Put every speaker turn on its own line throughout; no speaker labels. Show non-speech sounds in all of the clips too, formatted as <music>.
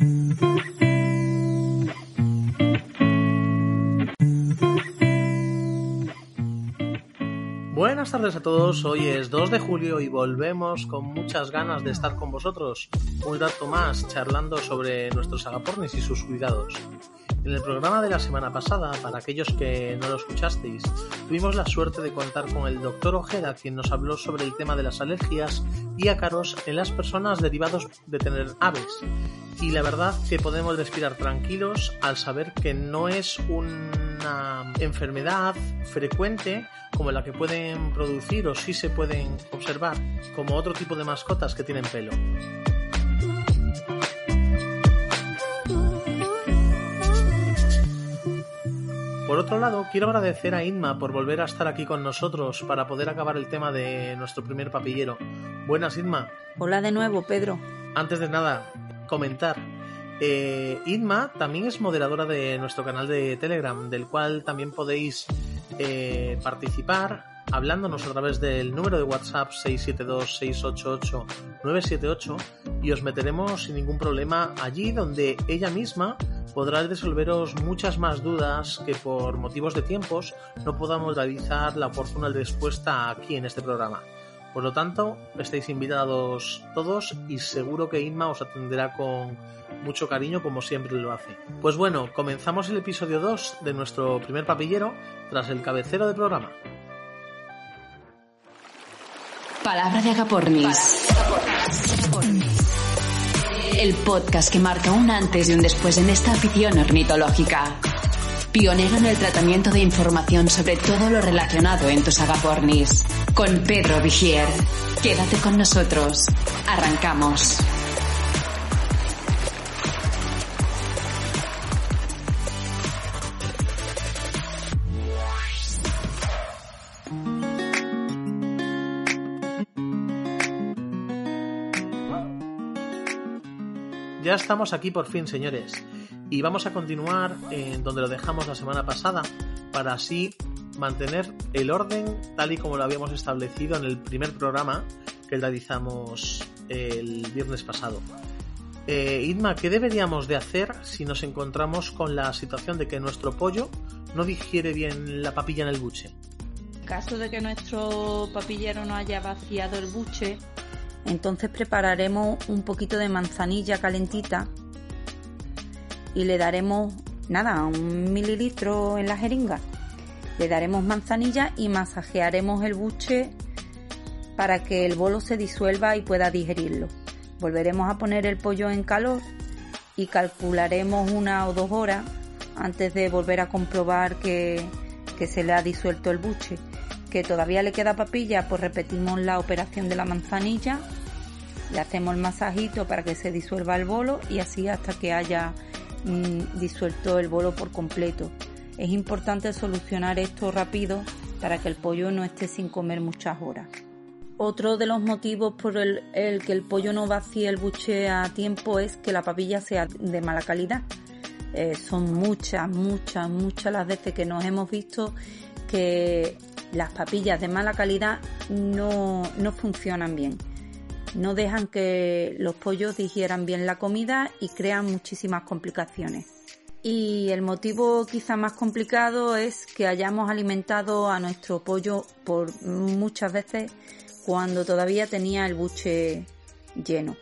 Thank <laughs> you.
Buenas tardes a todos, hoy es 2 de julio y volvemos con muchas ganas de estar con vosotros un rato más charlando sobre nuestros agapornis y sus cuidados. En el programa de la semana pasada, para aquellos que no lo escuchasteis, tuvimos la suerte de contar con el doctor Ojeda, quien nos habló sobre el tema de las alergias y ácaros en las personas derivados de tener aves. Y la verdad que podemos respirar tranquilos al saber que no es una enfermedad frecuente como la que pueden producir o sí se pueden observar como otro tipo de mascotas que tienen pelo. Por otro lado, quiero agradecer a Inma por volver a estar aquí con nosotros para poder acabar el tema de nuestro primer papillero. Buenas, Inma.
Hola de nuevo, Pedro.
Antes de nada, comentar. Eh, Inma también es moderadora de nuestro canal de Telegram, del cual también podéis eh, participar hablándonos a través del número de WhatsApp 672-688-978 y os meteremos sin ningún problema allí donde ella misma podrá resolveros muchas más dudas que por motivos de tiempos no podamos realizar la oportuna respuesta aquí en este programa. Por lo tanto, estáis invitados todos y seguro que Inma os atenderá con mucho cariño como siempre lo hace. Pues bueno, comenzamos el episodio 2 de nuestro primer papillero tras el cabecero del programa.
Palabra de Agapornis. El podcast que marca un antes y un después en esta afición ornitológica. Pionero en el tratamiento de información sobre todo lo relacionado en tus agapornis. Con Pedro Vigier. Quédate con nosotros. Arrancamos.
Ya estamos aquí por fin, señores, y vamos a continuar en donde lo dejamos la semana pasada para así mantener el orden tal y como lo habíamos establecido en el primer programa que realizamos el viernes pasado. Eh, Idma, ¿qué deberíamos de hacer si nos encontramos con la situación de que nuestro pollo no digiere bien la papilla en el buche?
En caso de que nuestro papillero no haya vaciado el buche, entonces prepararemos un poquito de manzanilla calentita y le daremos, nada, un mililitro en la jeringa. Le daremos manzanilla y masajearemos el buche para que el bolo se disuelva y pueda digerirlo. Volveremos a poner el pollo en calor y calcularemos una o dos horas antes de volver a comprobar que, que se le ha disuelto el buche. Que todavía le queda papilla, pues repetimos la operación de la manzanilla le hacemos el masajito para que se disuelva el bolo y así hasta que haya mm, disuelto el bolo por completo. Es importante solucionar esto rápido para que el pollo no esté sin comer muchas horas. Otro de los motivos por el, que el pollo no vacíe el buche a tiempo es que la papilla sea de mala calidad. Eh, son muchas, muchas, muchas las veces que nos hemos visto que las papillas de mala calidad no, no funcionan bien no dejan que los pollos digieran bien la comida y crean muchísimas complicaciones. Y el motivo quizá más complicado es que hayamos alimentado a nuestro pollo por muchas veces cuando todavía tenía el buche lleno.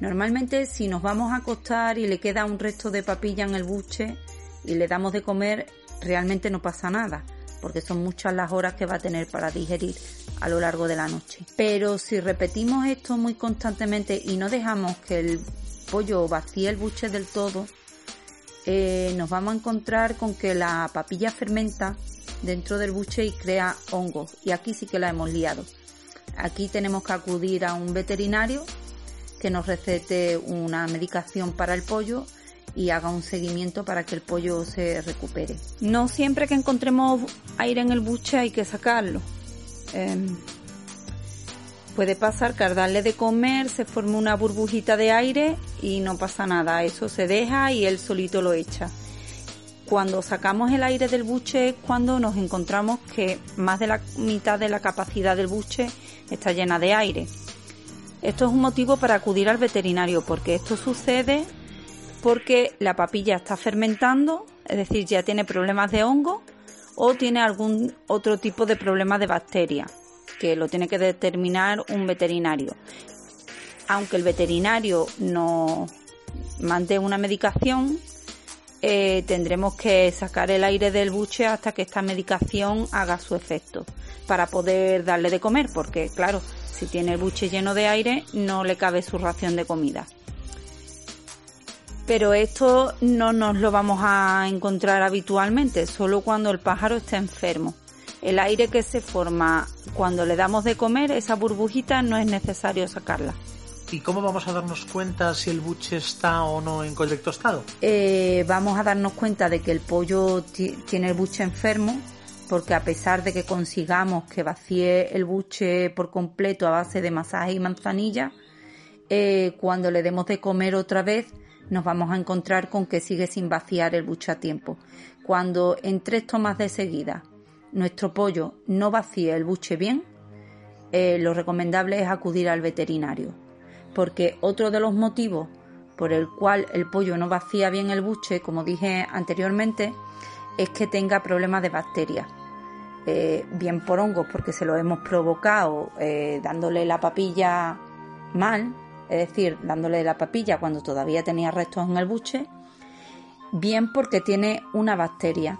Normalmente si nos vamos a acostar y le queda un resto de papilla en el buche y le damos de comer, realmente no pasa nada porque son muchas las horas que va a tener para digerir a lo largo de la noche. Pero si repetimos esto muy constantemente y no dejamos que el pollo vacíe el buche del todo, eh, nos vamos a encontrar con que la papilla fermenta dentro del buche y crea hongos. Y aquí sí que la hemos liado. Aquí tenemos que acudir a un veterinario que nos recete una medicación para el pollo y haga un seguimiento para que el pollo se recupere. No siempre que encontremos aire en el buche hay que sacarlo. Em, puede pasar que al darle de comer se forme una burbujita de aire y no pasa nada, eso se deja y él solito lo echa. Cuando sacamos el aire del buche es cuando nos encontramos que más de la mitad de la capacidad del buche está llena de aire. Esto es un motivo para acudir al veterinario porque esto sucede porque la papilla está fermentando, es decir, ya tiene problemas de hongo o tiene algún otro tipo de problema de bacteria que lo tiene que determinar un veterinario. Aunque el veterinario nos mande una medicación, eh, tendremos que sacar el aire del buche hasta que esta medicación haga su efecto para poder darle de comer, porque claro, si tiene el buche lleno de aire no le cabe su ración de comida. Pero esto no nos lo vamos a encontrar habitualmente, solo cuando el pájaro está enfermo. El aire que se forma cuando le damos de comer, esa burbujita no es necesario sacarla.
¿Y cómo vamos a darnos cuenta si el buche está o no en correcto estado?
Eh, vamos a darnos cuenta de que el pollo tiene el buche enfermo, porque a pesar de que consigamos que vacíe el buche por completo a base de masaje y manzanilla, eh, cuando le demos de comer otra vez, nos vamos a encontrar con que sigue sin vaciar el buche a tiempo. Cuando en tres tomas de seguida nuestro pollo no vacíe el buche bien, eh, lo recomendable es acudir al veterinario porque otro de los motivos por el cual el pollo no vacía bien el buche, como dije anteriormente, es que tenga problemas de bacterias. Eh, bien por hongos porque se lo hemos provocado eh, dándole la papilla mal, es decir, dándole la papilla cuando todavía tenía restos en el buche, bien porque tiene una bacteria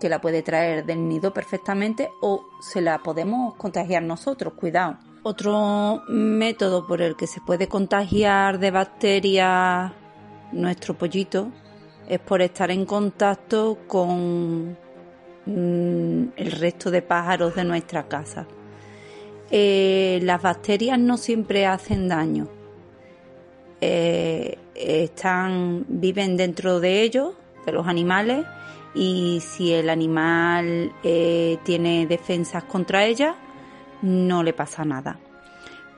que la puede traer del nido perfectamente o se la podemos contagiar nosotros, cuidado. Otro método por el que se puede contagiar de bacterias nuestro pollito es por estar en contacto con mm, el resto de pájaros de nuestra casa. Eh, las bacterias no siempre hacen daño. Eh, están, viven dentro de ellos, de los animales, y si el animal eh, tiene defensas contra ellas, no le pasa nada.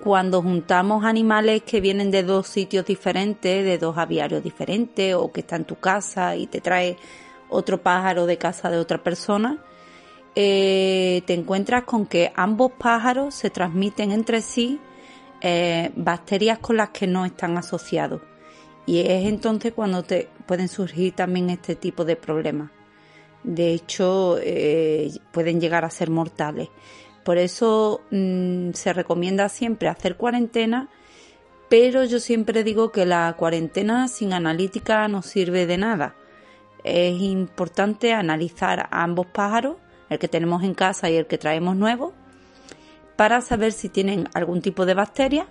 Cuando juntamos animales que vienen de dos sitios diferentes, de dos aviarios diferentes, o que está en tu casa y te trae otro pájaro de casa de otra persona, eh, te encuentras con que ambos pájaros se transmiten entre sí eh, bacterias con las que no están asociados. Y es entonces cuando te pueden surgir también este tipo de problemas. De hecho, eh, pueden llegar a ser mortales. Por eso mm, se recomienda siempre hacer cuarentena, pero yo siempre digo que la cuarentena sin analítica no sirve de nada. Es importante analizar a ambos pájaros, el que tenemos en casa y el que traemos nuevo, para saber si tienen algún tipo de bacteria,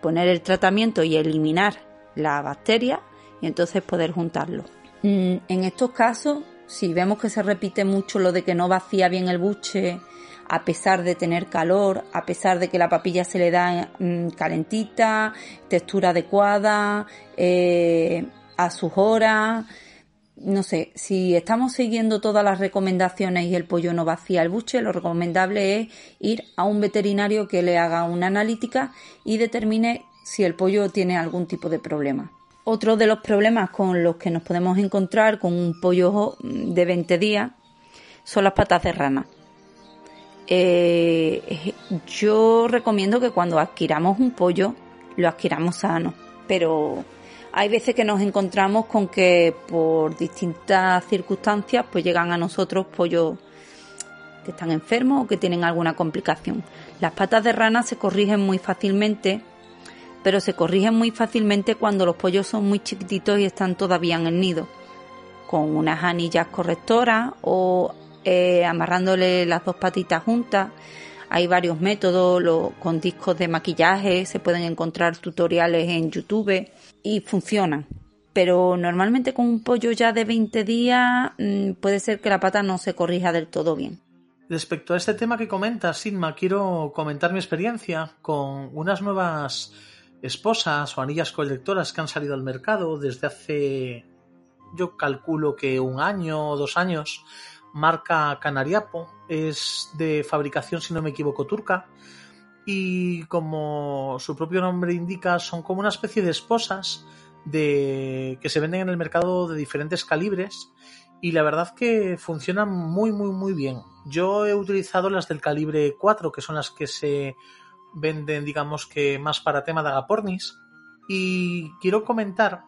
poner el tratamiento y eliminar la bacteria y entonces poder juntarlo. Mm, en estos casos, si vemos que se repite mucho lo de que no vacía bien el buche a pesar de tener calor, a pesar de que la papilla se le da mm, calentita, textura adecuada, eh, a sus horas. No sé, si estamos siguiendo todas las recomendaciones y el pollo no vacía el buche, lo recomendable es ir a un veterinario que le haga una analítica y determine si el pollo tiene algún tipo de problema. Otro de los problemas con los que nos podemos encontrar con un pollo de 20 días son las patas de rana. Eh, yo recomiendo que cuando adquiramos un pollo lo adquiramos sano, pero hay veces que nos encontramos con que por distintas circunstancias pues llegan a nosotros pollos que están enfermos o que tienen alguna complicación. Las patas de rana se corrigen muy fácilmente, pero se corrigen muy fácilmente cuando los pollos son muy chiquititos y están todavía en el nido, con unas anillas correctoras o eh, amarrándole las dos patitas juntas. Hay varios métodos, con discos de maquillaje, se pueden encontrar tutoriales en YouTube y funcionan. Pero normalmente con un pollo ya de 20 días mm, puede ser que la pata no se corrija del todo bien.
Respecto a este tema que comentas, Sigma, quiero comentar mi experiencia con unas nuevas esposas o anillas colectoras que han salido al mercado desde hace yo calculo que un año o dos años, marca Canariapo, es de fabricación, si no me equivoco, turca, y como su propio nombre indica, son como una especie de esposas de que se venden en el mercado de diferentes calibres y la verdad que funcionan muy muy muy bien. Yo he utilizado las del calibre 4, que son las que se venden digamos que más para tema de agapornis y quiero comentar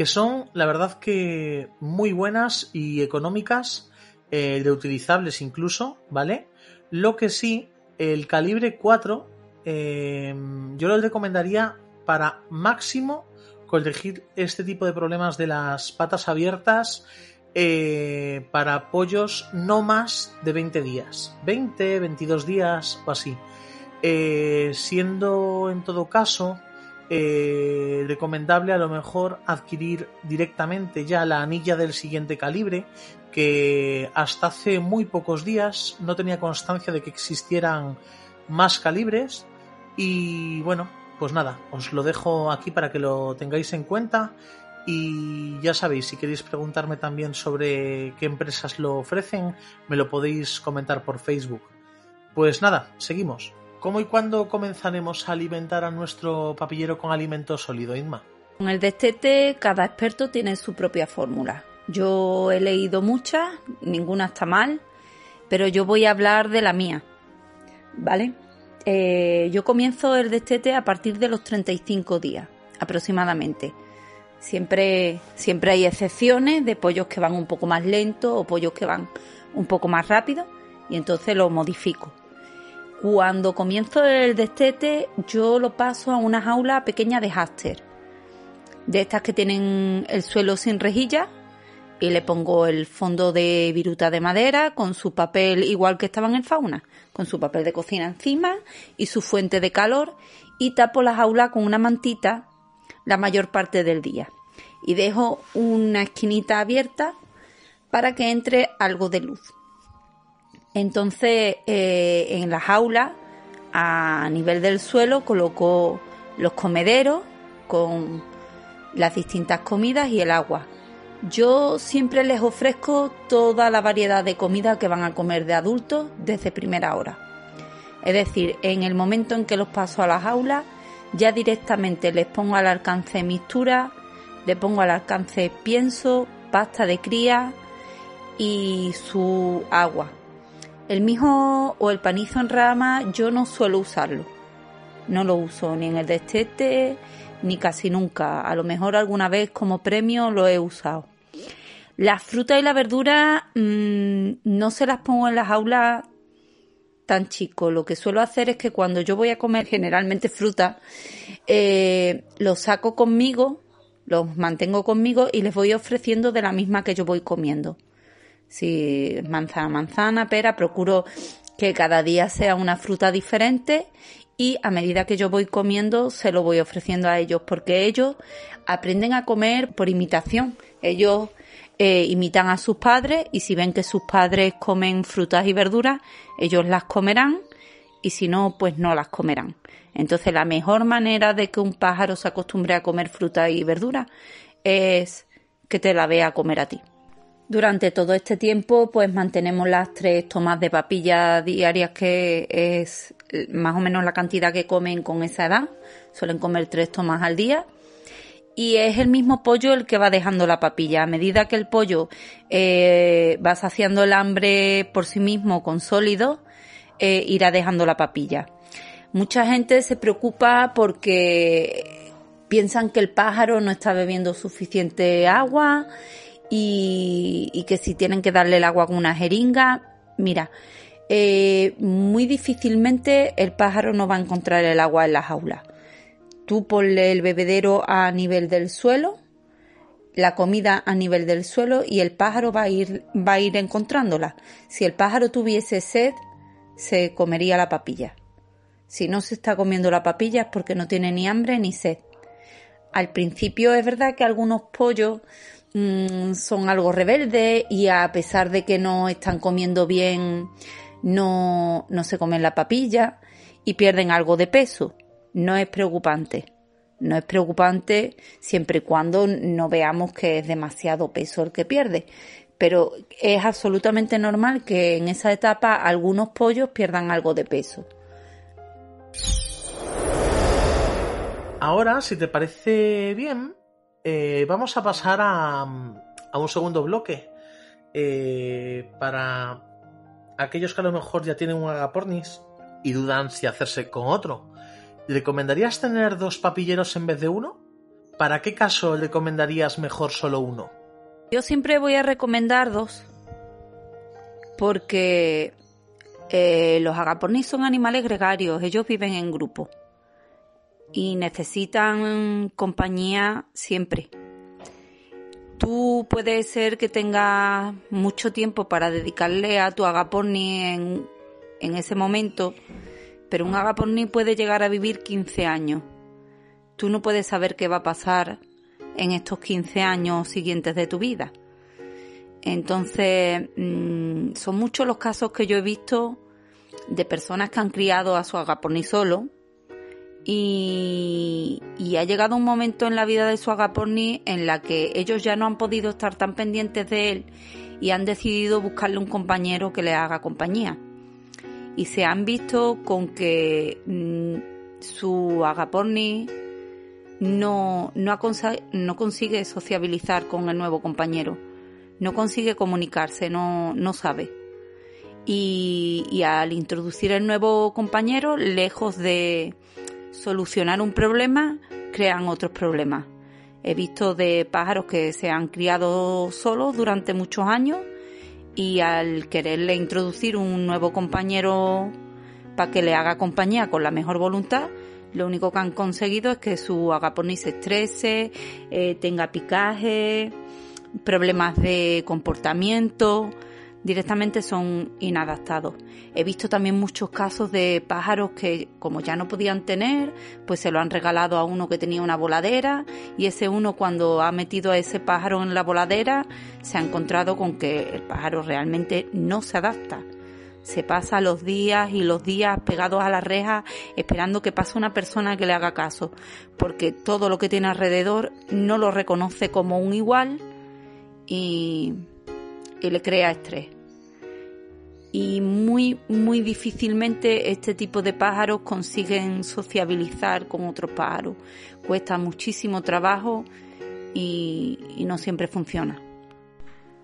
que son la verdad que muy buenas y económicas, eh, reutilizables incluso, ¿vale? Lo que sí, el calibre 4 eh, yo lo recomendaría para máximo corregir este tipo de problemas de las patas abiertas eh, para pollos no más de 20 días. 20, 22 días o así. Eh, siendo en todo caso eh, recomendable a lo mejor adquirir directamente ya la anilla del siguiente calibre que hasta hace muy pocos días no tenía constancia de que existieran más calibres y bueno pues nada, os lo dejo aquí para que lo tengáis en cuenta. Y ya sabéis, si queréis preguntarme también sobre qué empresas lo ofrecen, me lo podéis comentar por Facebook. Pues nada, seguimos. ¿Cómo y cuándo comenzaremos a alimentar a nuestro papillero con alimento sólido, Inma?
Con el destete, cada experto tiene su propia fórmula. Yo he leído muchas, ninguna está mal, pero yo voy a hablar de la mía. ¿Vale? Eh, yo comienzo el destete a partir de los 35 días aproximadamente. Siempre, siempre hay excepciones de pollos que van un poco más lentos o pollos que van un poco más rápido y entonces lo modifico. Cuando comienzo el destete yo lo paso a una jaula pequeña de háster, de estas que tienen el suelo sin rejilla y le pongo el fondo de viruta de madera con su papel igual que estaba en fauna, con su papel de cocina encima y su fuente de calor y tapo la jaula con una mantita la mayor parte del día y dejo una esquinita abierta para que entre algo de luz. Entonces eh, en la jaula a nivel del suelo coloco los comederos con las distintas comidas y el agua yo siempre les ofrezco toda la variedad de comida que van a comer de adultos desde primera hora. Es decir, en el momento en que los paso a las aulas, ya directamente les pongo al alcance mixtura, les pongo al alcance pienso, pasta de cría y su agua. El mijo o el panizo en rama yo no suelo usarlo. No lo uso ni en el destete ni casi nunca. A lo mejor alguna vez como premio lo he usado. Las frutas y la verdura mm, no se las pongo en las aulas tan chico. Lo que suelo hacer es que cuando yo voy a comer generalmente fruta, eh, los saco conmigo, los mantengo conmigo y les voy ofreciendo de la misma que yo voy comiendo. Si manzana, manzana, pera, procuro que cada día sea una fruta diferente y a medida que yo voy comiendo se lo voy ofreciendo a ellos porque ellos aprenden a comer por imitación. Ellos eh, imitan a sus padres y si ven que sus padres comen frutas y verduras, ellos las comerán y si no, pues no las comerán. Entonces la mejor manera de que un pájaro se acostumbre a comer fruta y verdura es que te la vea comer a ti. Durante todo este tiempo, pues mantenemos las tres tomas de papilla diarias, que es más o menos la cantidad que comen con esa edad. Suelen comer tres tomas al día y es el mismo pollo el que va dejando la papilla. A medida que el pollo eh, va saciando el hambre por sí mismo con sólido, eh, irá dejando la papilla. Mucha gente se preocupa porque piensan que el pájaro no está bebiendo suficiente agua y, y que si tienen que darle el agua con una jeringa. Mira, eh, muy difícilmente el pájaro no va a encontrar el agua en la jaula tú ponle el bebedero a nivel del suelo, la comida a nivel del suelo y el pájaro va a ir, va a ir encontrándola. Si el pájaro tuviese sed, se comería la papilla. Si no se está comiendo la papilla es porque no tiene ni hambre ni sed. Al principio es verdad que algunos pollos mm, son algo rebeldes y a pesar de que no están comiendo bien, no, no se comen la papilla y pierden algo de peso no es preocupante. No es preocupante siempre y cuando no veamos que es demasiado peso el que pierde. Pero es absolutamente normal que en esa etapa algunos pollos pierdan algo de peso.
Ahora, si te parece bien, eh, vamos a pasar a, un segundo bloque. Eh, para aquellos que a lo mejor ya tienen un agapornis y dudan si hacerse con otro. ¿Recomendarías tener dos papilleros en vez de uno? ¿Para qué caso recomendarías mejor solo uno?
Yo siempre voy a recomendar dos. Porque eh, los agapornis son animales gregarios, ellos viven en grupo y necesitan compañía siempre. Tú puede ser que tengas mucho tiempo para dedicarle a tu agaporni en, en ese momento, pero un agaporni puede llegar a vivir 15 años. Tú no puedes saber qué va a pasar en estos 15 años siguientes de tu vida. Entonces, mm, son muchos los casos que yo he visto de personas que han criado a su agaporni solo y, ha llegado un momento en la vida de su agaporni en la que ellos ya no han podido estar tan pendientes de él y han decidido buscarle un compañero que le haga compañía. Y se han visto con que mm, su agaporni no, no, no, consigue sociabilizar con el nuevo compañero, no consigue comunicarse, no, no sabe. Y, y al introducir el nuevo compañero, lejos de, solucionar un problema, crean otros problemas. He visto de pájaros que se han criado solos durante muchos años y al quererle introducir un nuevo compañero para que le haga compañía con la mejor voluntad, lo único que han conseguido es que su agaporni se estrese, eh, tenga picaje, problemas de comportamiento, directamente son inadaptados. He visto también muchos casos de pájaros que como ya no podían tener, pues se lo han regalado a uno que tenía una voladera y ese uno cuando ha metido a ese pájaro en la voladera se ha encontrado con que el pájaro realmente no se adapta. Se pasa los días y los días pegados a la reja esperando que pase una persona que le haga caso, porque todo lo que tiene alrededor no lo reconoce como un igual y y le crea estrés. Y muy, muy difícilmente este tipo de pájaros consiguen sociabilizar con otros pájaros. Cuesta muchísimo trabajo y, no siempre funciona.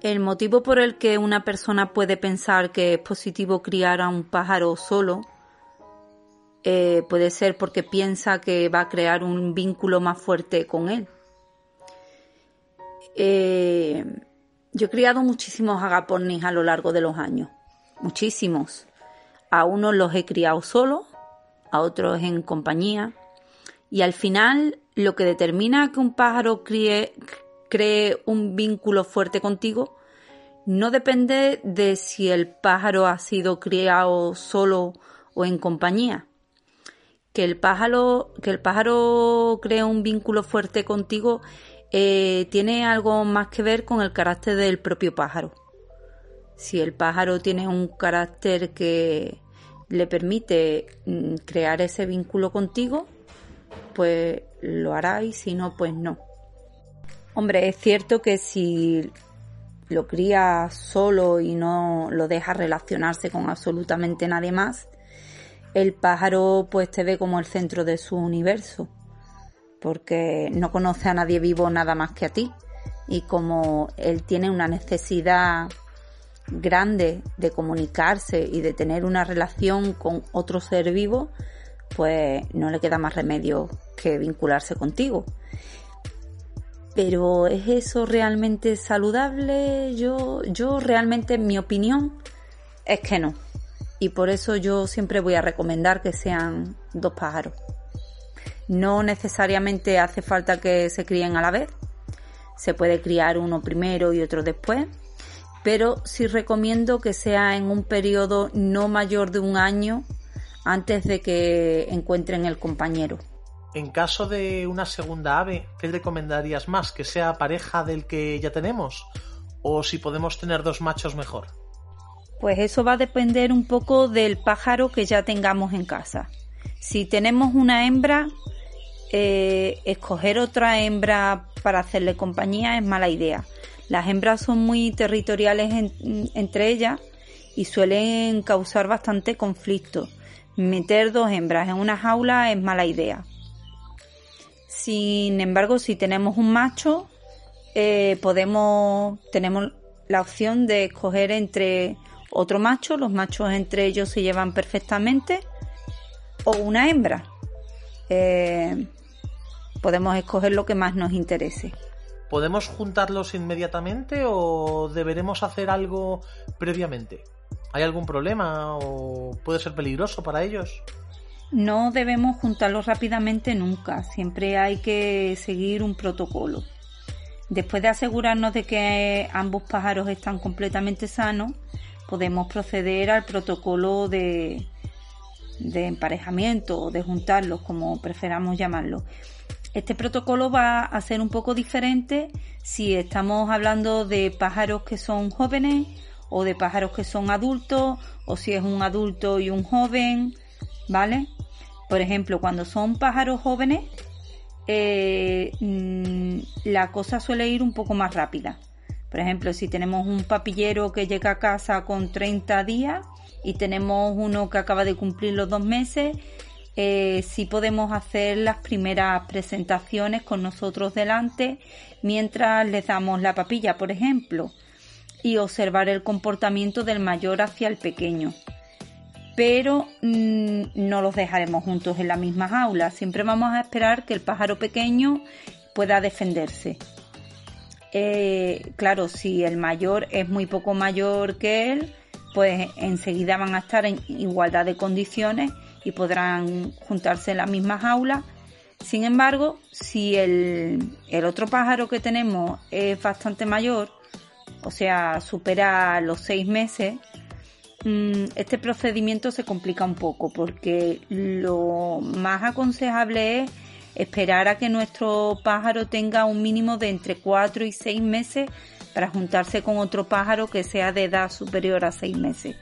El motivo por el que una persona puede pensar que es positivo criar a un pájaro solo eh, puede ser porque piensa que va a crear un vínculo más fuerte con él. Eh, yo he criado muchísimos agapornis a lo largo de los años, muchísimos. A unos los he criado solo, a otros en compañía. Y al final lo que determina que un pájaro cree un vínculo fuerte contigo no depende de si el pájaro ha sido criado solo o en compañía. Que el pájaro, que el pájaro cree un vínculo fuerte contigo eh, tiene algo más que ver con el carácter del propio pájaro. Si el pájaro tiene un carácter que le permite mm, crear ese vínculo contigo, pues lo hará y si no, pues no. Hombre, es cierto que si lo cría solo y no lo deja relacionarse con absolutamente nadie más, el pájaro pues te ve como el centro de su universo porque no conoce a nadie vivo nada más que a ti. Y como él tiene una necesidad grande de comunicarse y de tener una relación con otro ser vivo, pues no le queda más remedio que vincularse contigo. Pero ¿es eso realmente saludable? Yo, yo realmente, mi opinión es que no. Y por eso yo siempre voy a recomendar que sean dos pájaros. No necesariamente hace falta que se críen a la vez. Se puede criar uno primero y otro después. Pero sí recomiendo que sea en un periodo no mayor de un año antes de que encuentren el compañero.
En caso de una segunda ave, ¿qué recomendarías más? ¿Que sea pareja del que ya tenemos? ¿O si podemos tener dos machos mejor?
Pues eso va a depender un poco del pájaro que ya tengamos en casa. Si tenemos una hembra, eh, escoger otra hembra para hacerle compañía es mala idea. Las hembras son muy territoriales entre ellas y suelen causar bastante conflicto. Meter dos hembras en una jaula es mala idea. Sin embargo, si tenemos un macho, eh, podemos, tenemos la opción de escoger entre otro macho, los machos entre ellos se llevan perfectamente, o una hembra. Eh, podemos escoger lo que más nos interese.
¿Podemos juntarlos inmediatamente o deberemos hacer algo previamente? ¿Hay algún problema o puede ser peligroso para ellos?
No debemos juntarlos rápidamente nunca, siempre hay que seguir un protocolo. Después de asegurarnos de que ambos pájaros están completamente sanos, podemos proceder al protocolo de, de emparejamiento o de juntarlos, como preferamos llamarlo. Este protocolo va a ser un poco diferente si estamos hablando de pájaros que son jóvenes o de pájaros que son adultos o si es un adulto y un joven, ¿vale? Por ejemplo, cuando son pájaros jóvenes, eh, mm, la cosa suele ir un poco más rápida. Por ejemplo, si tenemos un papillero que llega a casa con 30 días y tenemos uno que acaba de cumplir los dos meses, eh, sí podemos hacer las primeras presentaciones con nosotros delante mientras les damos la papilla, por ejemplo, y observar el comportamiento del mayor hacia el pequeño pero mm, no los dejaremos juntos en la misma jaula. Siempre vamos a esperar que el pájaro pequeño pueda defenderse. Eh, claro, si el mayor es muy poco mayor que él, pues enseguida van a estar en igualdad de condiciones y podrán juntarse en la misma jaula. Sin embargo, si el, el otro pájaro que tenemos es bastante mayor, o sea, supera los seis meses, Mm, este procedimiento se complica un poco porque lo más aconsejable es esperar a que nuestro pájaro tenga un mínimo de entre 4 y 6 meses para juntarse con otro pájaro que sea de edad superior a 6 meses.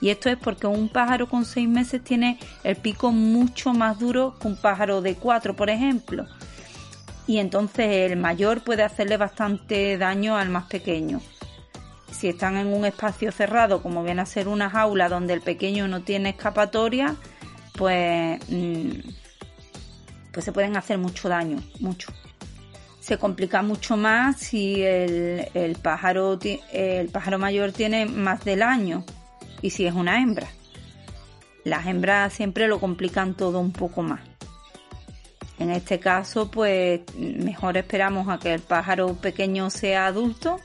Y esto es porque un pájaro con 6 meses tiene el pico mucho más duro que un pájaro de 4, por ejemplo. Y entonces el mayor puede hacerle bastante daño al más pequeño si están en un espacio cerrado, como viene a ser una jaula donde el pequeño no tiene escapatoria, pues, mm, pues se pueden hacer mucho daño, mucho. Se complica mucho más si el, pájaro, el pájaro mayor tiene más del año y si es una hembra. Las hembras siempre lo complican todo un poco más. En este caso, pues mejor esperamos a que el pájaro pequeño sea adulto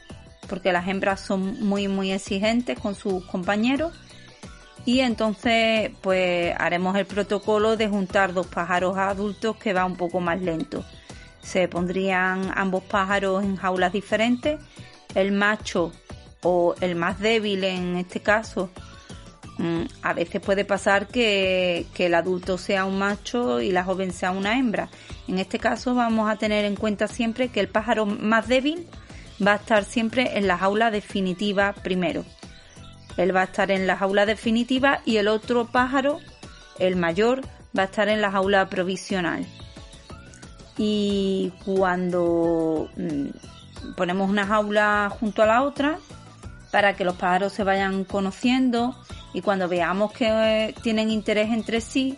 porque las hembras son muy muy exigentes con sus compañeros y entonces pues haremos el protocolo de juntar dos pájaros adultos que va un poco más lento. Se pondrían ambos pájaros en jaulas diferentes, el macho o el más débil en este caso. Mm, a veces puede pasar que, que el adulto sea un macho y la joven sea una hembra. En este caso vamos a tener en cuenta siempre que el pájaro más débil va a estar siempre en la jaula definitiva primero. Él va a estar en la jaula definitiva y el otro pájaro, el mayor, va a estar en la jaula provisional. Y cuando mm, ponemos una jaula junto a la otra, para que los pájaros se vayan conociendo y cuando veamos que eh, tienen interés entre sí,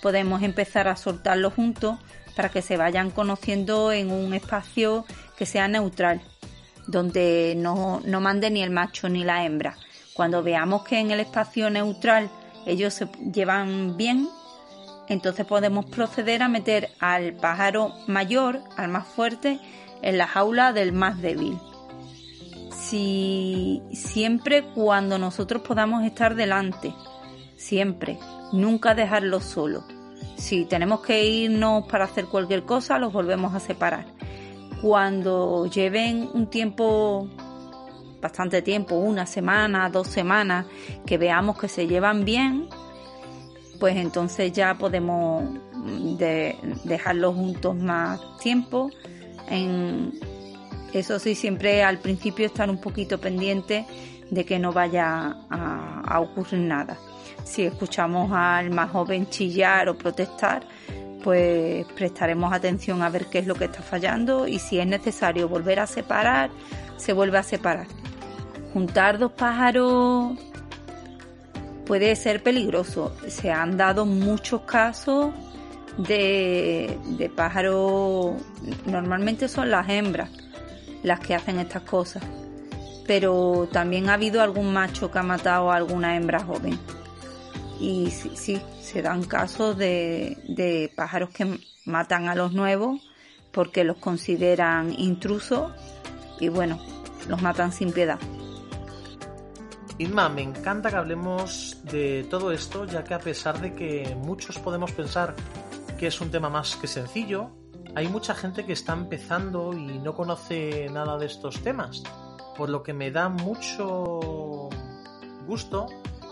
podemos empezar a soltarlos juntos para que se vayan conociendo en un espacio que sea neutral donde no, no mande ni el macho ni la hembra. Cuando veamos que en el espacio neutral ellos se llevan bien, entonces podemos proceder a meter al pájaro mayor, al más fuerte, en la jaula del más débil. Si siempre cuando nosotros podamos estar delante, siempre, nunca dejarlo solo. Si tenemos que irnos para hacer cualquier cosa, los volvemos a separar cuando lleven un tiempo, bastante tiempo, una semana, dos semanas, que veamos que se llevan bien, pues entonces ya podemos dejarlos juntos más tiempo. En, eso sí, siempre al principio estar un poquito pendiente de que no vaya a ocurrir nada. Si escuchamos al más joven chillar o protestar, pues prestaremos atención a ver qué es lo que está fallando y si es necesario volver a separar, se vuelve a separar. Juntar dos pájaros puede ser peligroso. Se han dado muchos casos de, de pájaros, normalmente son las hembras las que hacen estas cosas, pero también ha habido algún macho que ha matado a alguna hembra joven. Y sí, sí se dan casos de, de pájaros que matan a los nuevos porque los consideran intrusos y bueno, los matan sin piedad.
Inma, me encanta que hablemos de todo esto, ya que a pesar de que muchos podemos pensar que es un tema más que sencillo, hay mucha gente que está empezando y no conoce nada de estos temas, por lo que me da mucho gusto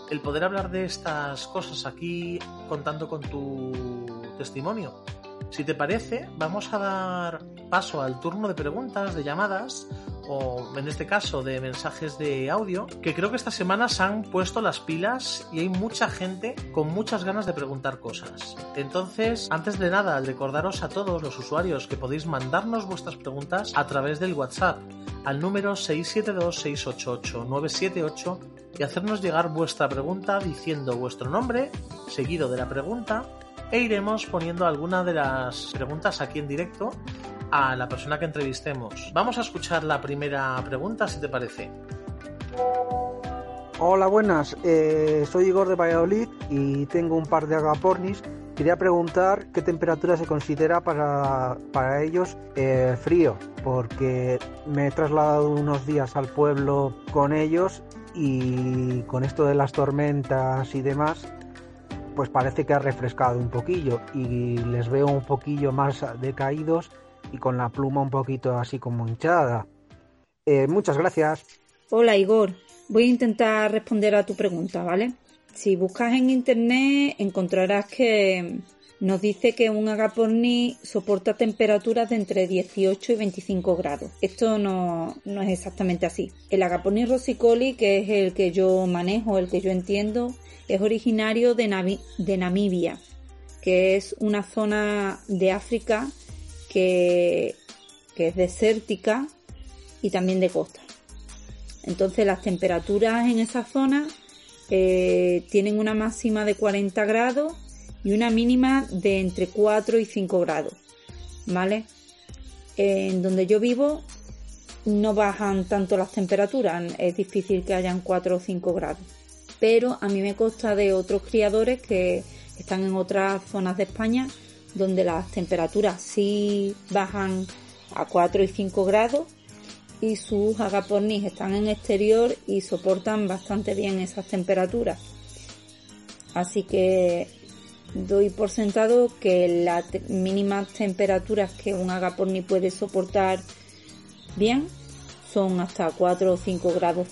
el poder hablar de estas cosas aquí contando con tu testimonio. Si te parece, vamos a dar paso al turno de preguntas, de llamadas o en este caso de mensajes de audio, que creo que esta semana se han puesto las pilas y hay mucha gente con muchas ganas de preguntar cosas. Entonces, antes de nada, recordaros a todos los usuarios que podéis mandarnos vuestras preguntas a través del WhatsApp al número 672-688-978 y hacernos llegar vuestra pregunta diciendo vuestro nombre, seguido de la pregunta, e iremos poniendo alguna de las preguntas aquí en directo a la persona que entrevistemos. Vamos a escuchar la primera pregunta, si te parece.
Hola, buenas. Eh, soy Igor de Valladolid y tengo un par de agapornis. Quería preguntar qué temperatura se considera para, para ellos eh, frío, porque me he trasladado unos días al pueblo con ellos y con esto de las tormentas y demás, pues parece que ha refrescado un poquillo y les veo un poquillo más decaídos y con la pluma un poquito así como hinchada. Eh, muchas gracias.
Hola Igor, voy a intentar responder a tu pregunta, ¿vale? Si buscas en internet encontrarás que nos dice que un agaporni soporta temperaturas de entre 18 y 25 grados. Esto no, no es exactamente así. El agaporni rossicoli, que es el que yo manejo, el que yo entiendo, es originario de, Namibia, que es una zona de África que, es desértica y también de costa. Entonces las temperaturas en esa zona eh, tienen una máxima de 40 grados y una mínima de entre 4 y 5 grados. ¿Vale? En donde yo vivo no bajan tanto las temperaturas, es difícil que hayan 4 o 5 grados. Pero a mí me consta de otros criadores que están en otras zonas de España donde las temperaturas sí bajan a 4 y 5 grados y sus agapornis están en exterior y soportan bastante bien esas temperaturas. Así que doy por sentado que las mínimas temperaturas que un agaporni puede soportar bien son hasta 4 o 5 grados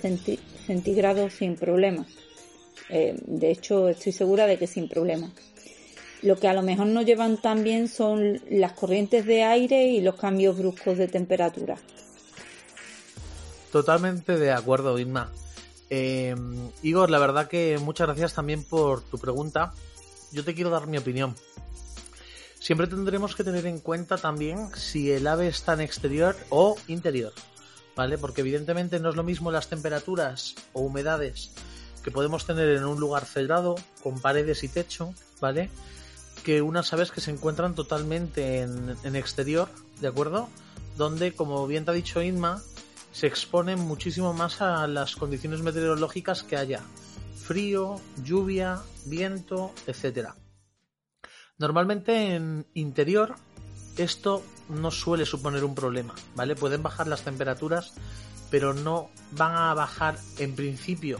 centígrados sin problema. Eh, de hecho, estoy segura de que sin problema. Lo que a lo mejor no llevan tan bien son las corrientes de aire y los cambios bruscos de temperatura.
Totalmente de acuerdo, Inma. Eh, Igor, la verdad que muchas gracias también por tu pregunta. Yo te quiero dar mi opinión. Siempre tendremos que tener en cuenta también si el ave está en exterior o interior, ¿vale? Porque evidentemente no es lo mismo las temperaturas o humedades que podemos tener en un lugar cerrado, con paredes y techo, ¿vale? que unas aves que se encuentran totalmente en, exterior, ¿de acuerdo? Donde, como bien te ha dicho Inma, se exponen muchísimo más a las condiciones meteorológicas que haya. Frío, lluvia, viento, etcétera. Normalmente en interior esto no suele suponer un problema, ¿vale? Pueden bajar las temperaturas, pero no van a bajar en principio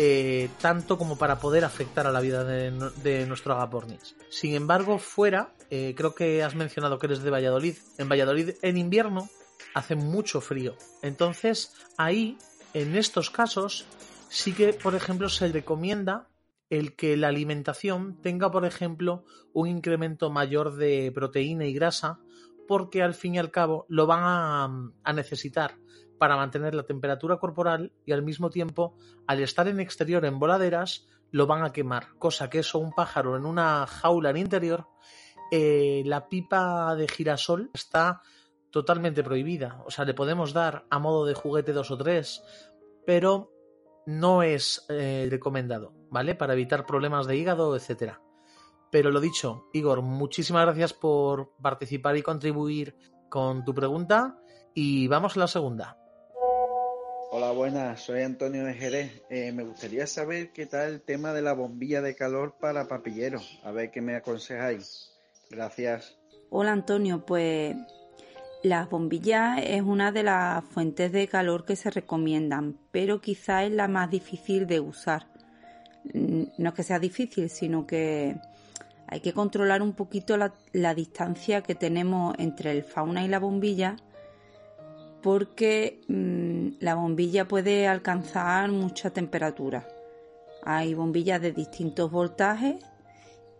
eh, tanto como para poder afectar a la vida de, nuestro agapornis. Sin embargo, fuera, eh, creo que has mencionado que eres de Valladolid. En Valladolid, en invierno, hace mucho frío. Entonces, ahí, en estos casos, sí que, por ejemplo, se recomienda el que la alimentación tenga, por ejemplo, un incremento mayor de proteína y grasa, porque al fin y al cabo lo van a necesitar para mantener la temperatura corporal y al mismo tiempo, al estar en exterior en voladeras, lo van a quemar, cosa que eso un pájaro en una jaula en interior eh, la pipa de girasol está totalmente prohibida. O sea, le podemos dar a modo de juguete dos o tres, pero no es eh, recomendado, ¿vale? Para evitar problemas de hígado, etcétera. Pero lo dicho, Igor, muchísimas gracias por participar y contribuir con tu pregunta. Y vamos a la segunda.
Hola, buenas, soy Antonio de Jerez. Eh, me gustaría saber qué tal el tema de la bombilla de calor para papilleros. A ver qué me aconsejáis. Gracias.
Hola Antonio, pues las bombillas es una de las fuentes de calor que se recomiendan, pero quizá es la más difícil de usar. No es que sea difícil, sino que hay que controlar un poquito la, distancia que tenemos entre el fauna y la bombilla porque mm, la bombilla puede alcanzar mucha temperatura. Hay bombillas de distintos voltajes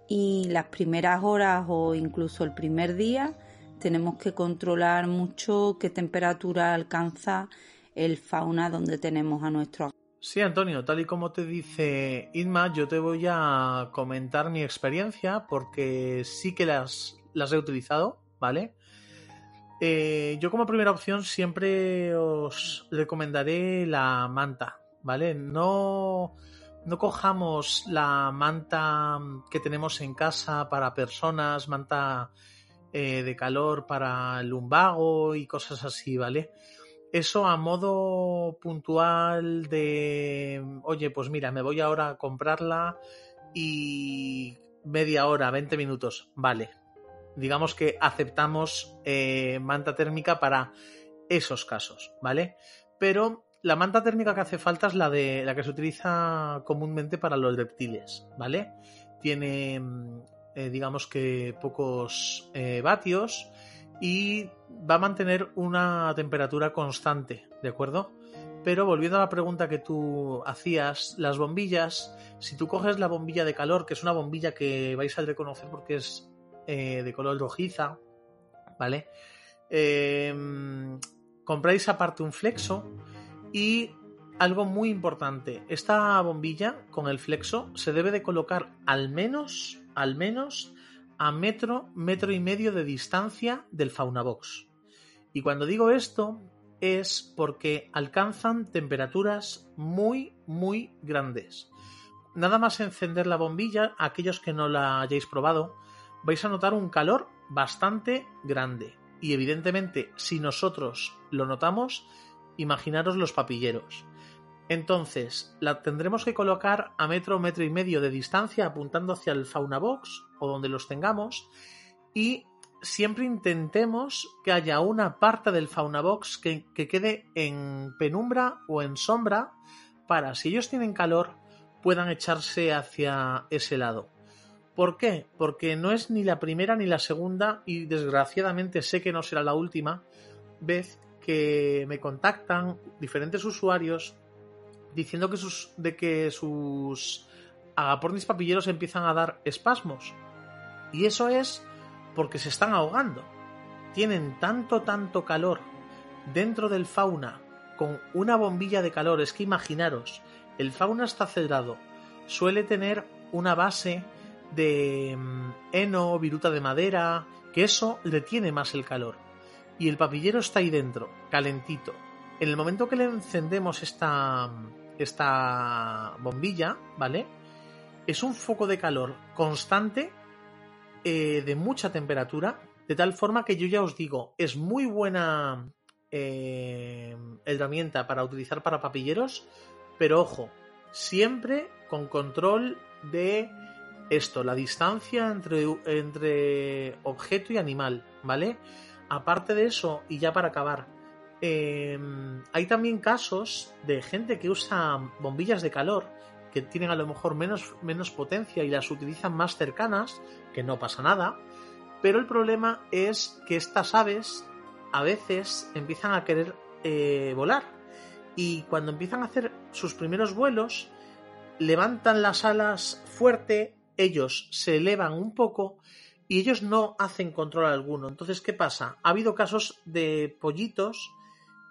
y las primeras horas o incluso el primer día tenemos que controlar mucho qué temperatura alcanza el fauna donde tenemos a nuestro
Sí, Antonio, tal y como te dice Inma, yo te voy a comentar mi experiencia porque sí que las, las he utilizado, ¿vale? Eh, yo como primera opción siempre os recomendaré la manta, ¿vale? No, no cojamos la manta que tenemos en casa para personas, manta eh, de calor para el lumbago y cosas así, ¿vale? Eso a modo puntual de, oye, pues mira, me voy ahora a comprarla y media hora, 20 minutos, vale. Digamos que aceptamos eh, manta térmica para esos casos, ¿vale? Pero la manta térmica que hace falta es la de la que se utiliza comúnmente para los reptiles, ¿vale? Tiene, eh, digamos que pocos eh, vatios y va a mantener una temperatura constante, ¿de acuerdo? Pero volviendo a la pregunta que tú hacías, las bombillas, si tú coges la bombilla de calor, que es una bombilla que vais a reconocer porque es eh, de color rojiza, ¿vale? Em, compráis aparte un flexo y algo muy importante, esta bombilla con el flexo se debe de colocar al menos, al menos a metro, metro y medio de distancia del fauna box. Y cuando digo esto es porque alcanzan temperaturas muy, muy grandes. Nada más encender la bombilla, aquellos que no la hayáis probado, vais a notar un calor bastante grande. Y evidentemente, si nosotros lo notamos, imaginaros los papilleros. Entonces, la tendremos que colocar a metro, metro y medio de distancia, apuntando hacia el fauna box o donde los tengamos. Y siempre intentemos que haya una parte del fauna box que, que quede en penumbra o en sombra para, si ellos tienen calor, puedan echarse hacia ese lado. ¿Por qué? Porque no es ni la primera ni la segunda, y desgraciadamente sé que no será la última vez que me contactan diferentes usuarios diciendo que sus, de que sus agapornis papilleros empiezan a dar espasmos. Y eso es porque se están ahogando. Tienen tanto, tanto calor dentro del fauna con una bombilla de calor. Es que imaginaros, el fauna está cerrado. Suele tener una base de mm, heno, viruta de madera, que eso detiene más el calor. Y el papillero está ahí dentro, calentito. En el momento que le encendemos esta, esta bombilla, ¿vale? Es un foco de calor constante, eh, de mucha temperatura, de tal forma que yo ya os digo, es muy buena eh, herramienta para utilizar para papilleros, pero ojo, siempre con control de esto, la distancia entre, entre objeto y animal, ¿vale? Aparte de eso, y ya para acabar, Em, hay también casos de gente que usa bombillas de calor que tienen a lo mejor menos, menos potencia y las utilizan más cercanas, que no pasa nada, pero el problema es que estas aves a veces empiezan a querer eh, volar y cuando empiezan a hacer sus primeros vuelos levantan las alas fuerte, ellos se elevan un poco y ellos no hacen control alguno. Entonces, ¿qué pasa? Ha habido casos de pollitos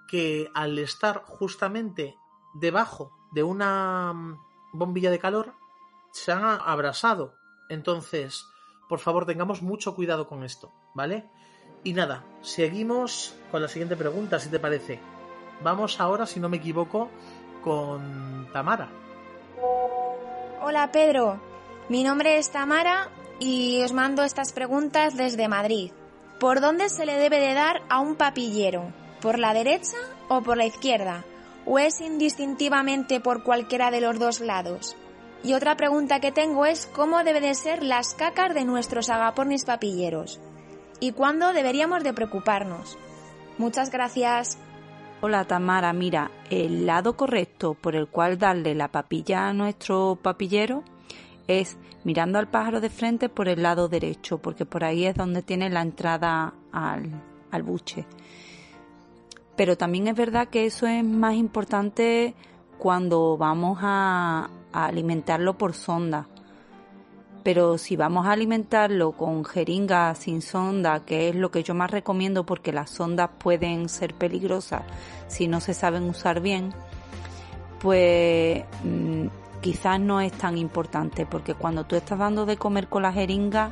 que al estar justamente debajo de una mm, bombilla de calor se han abrasado. Entonces, por favor tengamos mucho cuidado con esto, ¿vale? Y nada, seguimos con la siguiente pregunta, si te parece. Vamos ahora, si no me equivoco, con Tamara.
Hola Pedro, mi nombre es Tamara y os mando estas preguntas desde Madrid. ¿Por dónde se le debe de dar a un papillero? ¿Por la derecha o por la izquierda? ¿O es indistintivamente por cualquiera de los dos lados? Y otra pregunta que tengo es cómo deben de ser las cacas de nuestros agapornis papilleros y cuándo deberíamos de preocuparnos. Muchas gracias.
Hola Tamara, mira, el lado correcto por el cual darle la papilla a nuestro papillero es mirando al pájaro de frente por el lado derecho, porque por ahí es donde tiene la entrada al, al buche. Pero también es verdad que eso es más importante cuando vamos a, alimentarlo por sonda. Pero si vamos a alimentarlo con jeringa sin sonda, que es lo que yo más recomiendo porque las sondas pueden ser peligrosas si no se saben usar bien, pues mm, quizás no es tan importante porque cuando tú estás dando de comer con la jeringa,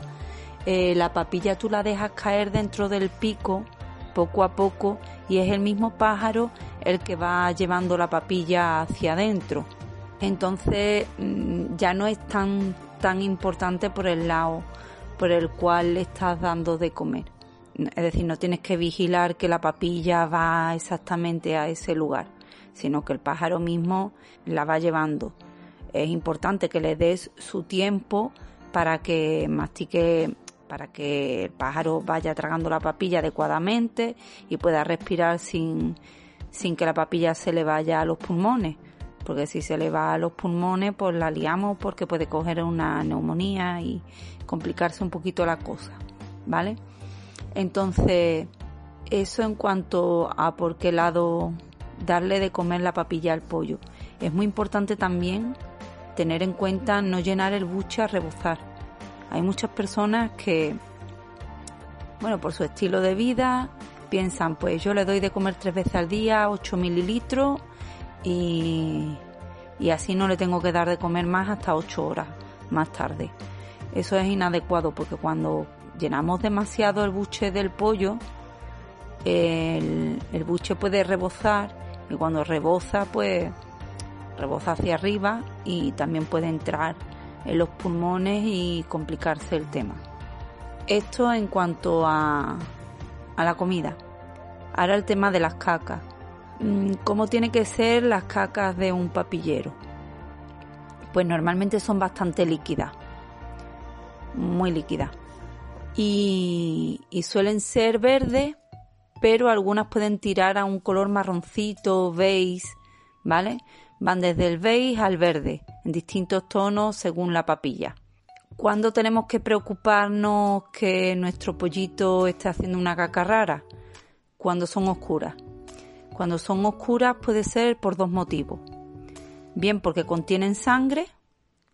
eh, la papilla tú la dejas caer dentro del pico poco a poco y es el mismo pájaro el que va llevando la papilla hacia adentro. Entonces mm, ya no es tan, tan importante por el lado por el cual le estás dando de comer. Es decir, no tienes que vigilar que la papilla va exactamente a ese lugar, sino que el pájaro mismo la va llevando. Es importante que le des su tiempo para que mastique para que el pájaro vaya tragando la papilla adecuadamente y pueda respirar sin, sin que la papilla se le vaya a los pulmones. Porque si se le va a los pulmones, pues la liamos porque puede coger una neumonía y complicarse un poquito la cosa. ¿Vale? Entonces, eso en cuanto a por qué lado darle de comer la papilla al pollo. Es muy importante también tener en cuenta no llenar el buche a rebozar hay muchas personas que, bueno, por su estilo de vida, piensan, pues yo le doy de comer tres veces al día, 8 mililitros, y, y así no le tengo que dar de comer más hasta 8 horas más tarde. Eso es inadecuado porque cuando llenamos demasiado el buche del pollo, el, el buche puede rebozar y cuando reboza, pues reboza hacia arriba y también puede entrar en los pulmones y complicarse el tema. Esto en cuanto a, a la comida. Ahora el tema de las cacas. Mm, ¿Cómo tiene que ser las cacas de un papillero? Pues normalmente son bastante líquidas, muy líquidas. Y, y suelen ser verdes, pero algunas pueden tirar a un color marroncito, beige, ¿vale? Van desde el beige al verde, en distintos tonos según la papilla. ¿Cuándo tenemos que preocuparnos que nuestro pollito esté haciendo una caca rara? Cuando son oscuras. Cuando son oscuras puede ser por dos motivos. Bien porque contienen sangre,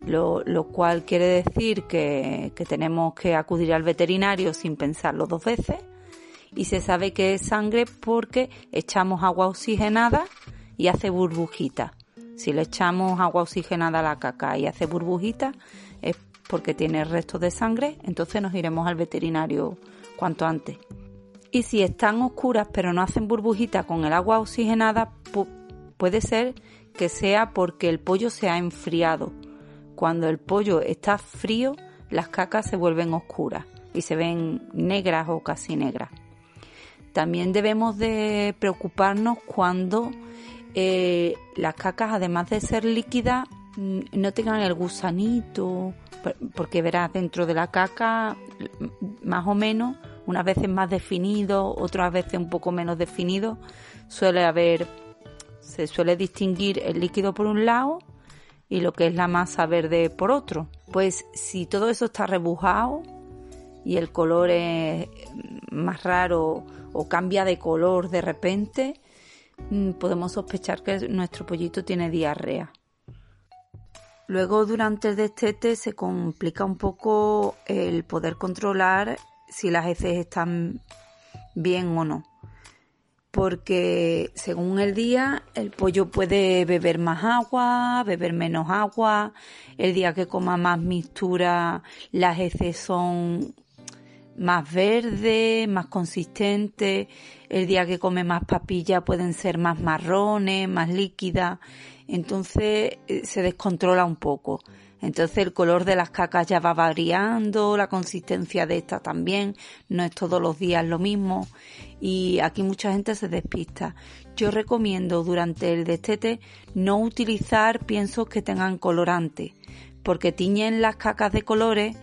lo, cual quiere decir que, que tenemos que acudir al veterinario sin pensarlo dos veces. Y se sabe que es sangre porque echamos agua oxigenada y hace burbujitas. Si le echamos agua oxigenada a la caca y hace burbujitas, es porque tiene restos de sangre, entonces nos iremos al veterinario cuanto antes. Y si están oscuras pero no hacen burbujitas con el agua oxigenada, puede ser que sea porque el pollo se ha enfriado. Cuando el pollo está frío, las cacas se vuelven oscuras y se ven negras o casi negras. También debemos de preocuparnos cuando eh, las cacas, además de ser líquidas, mm, no tengan el gusanito, porque verás dentro de la caca, mm, más o menos, unas veces más definido, otras veces un poco menos definido, suele haber, se suele distinguir el líquido por un lado y lo que es la masa verde por otro. Pues si todo eso está rebujado y el color es más raro o cambia de color de repente, Mm, podemos sospechar que nuestro pollito tiene diarrea. Luego durante el destete se complica un poco el poder controlar si las heces están bien o no. porque según el día el pollo puede beber más agua, beber menos agua, el día que coma más mixtura las heces son más verdes, más consistentes, el día que come más papilla pueden ser más marrones, más líquidas, entonces eh, se descontrola un poco. Entonces el color de las cacas ya va variando, la consistencia de esta también, no es todos los días lo mismo y aquí mucha gente se despista. Yo recomiendo durante el destete no utilizar piensos que tengan colorante, porque tiñen las cacas de colores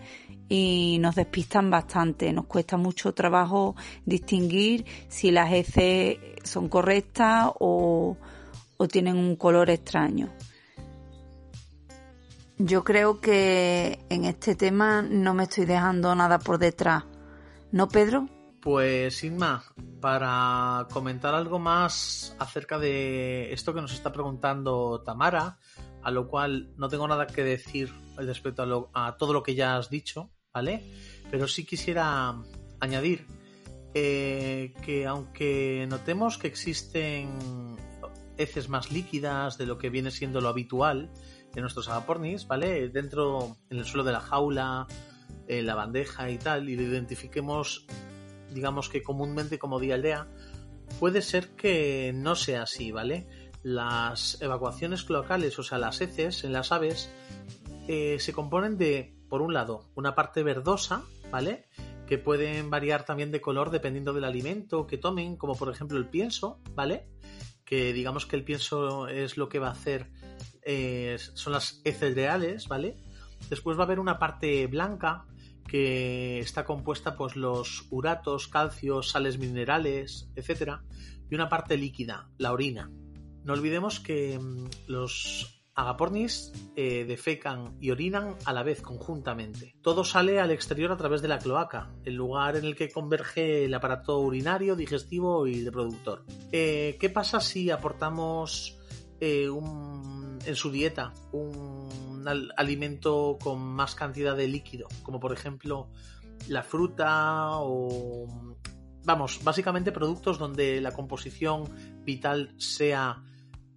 y nos despistan bastante. Nos cuesta mucho trabajo distinguir si las heces son correctas o, o tienen un color extraño. Yo creo que en este tema no me estoy dejando nada por detrás. ¿No, Pedro?
Pues Inma, para comentar algo más acerca de esto que nos está preguntando Tamara, a lo cual no tengo nada que decir respecto a, todo lo que ya has dicho, ¿vale? Pero sí quisiera añadir eh, que aunque notemos que existen heces más líquidas de lo que viene siendo lo habitual, de nuestros agapornis, ¿vale? Dentro, en el suelo de la jaula, en la bandeja y tal, y lo identifiquemos, digamos que comúnmente como día aldea, puede ser que no sea así, ¿vale? Las evacuaciones cloacales, o sea, las heces en las aves, eh, se componen de, por un lado, una parte verdosa, ¿vale? Que pueden variar también de color dependiendo del alimento que tomen, como por ejemplo el pienso, ¿vale? Que digamos que el pienso es lo que va a hacer eh, son las heces reales, ¿vale? Después va a haber una parte blanca que está compuesta pues los uratos, calcios, sales minerales, etcétera, y una parte líquida, la orina. No olvidemos que mm, los agapornis eh, defecan y orinan a la vez conjuntamente. Todo sale al exterior a través de la cloaca, el lugar en el que converge el aparato urinario, digestivo y reproductor. Eh, ¿Qué pasa si aportamos un en su dieta un alimento con más cantidad de líquido, como por ejemplo la fruta o vamos, básicamente productos donde la composición vital sea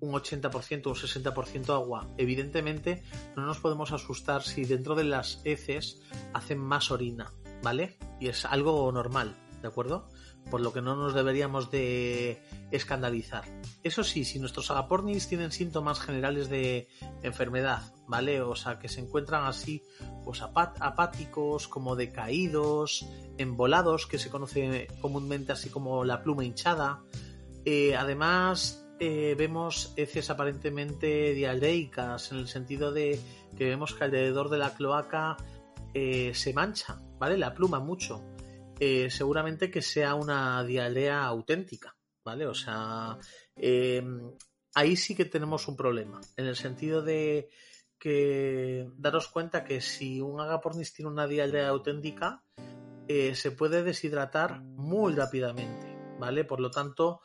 un 80% o un 60% agua. Evidentemente no nos podemos asustar si dentro de las heces hacen más orina, ¿vale? Y es algo normal, ¿de acuerdo? por lo que no nos deberíamos de escandalizar. Eso sí, si nuestros agapornis tienen síntomas generales de enfermedad, ¿vale? O sea, que se encuentran así, pues apáticos, como decaídos, embolados, que se conoce comúnmente así como la pluma hinchada. Eh, además, eh, vemos heces aparentemente diarreicas, en el sentido de que vemos que alrededor de la cloaca eh, se mancha, ¿vale? La pluma mucho eh, seguramente que sea una diarrea auténtica, ¿vale? O sea, em, ahí sí que tenemos un problema, en el sentido de que daros cuenta que si un agapornis tiene una diarrea auténtica, se puede deshidratar muy rápidamente. ¿Vale? Por lo tanto,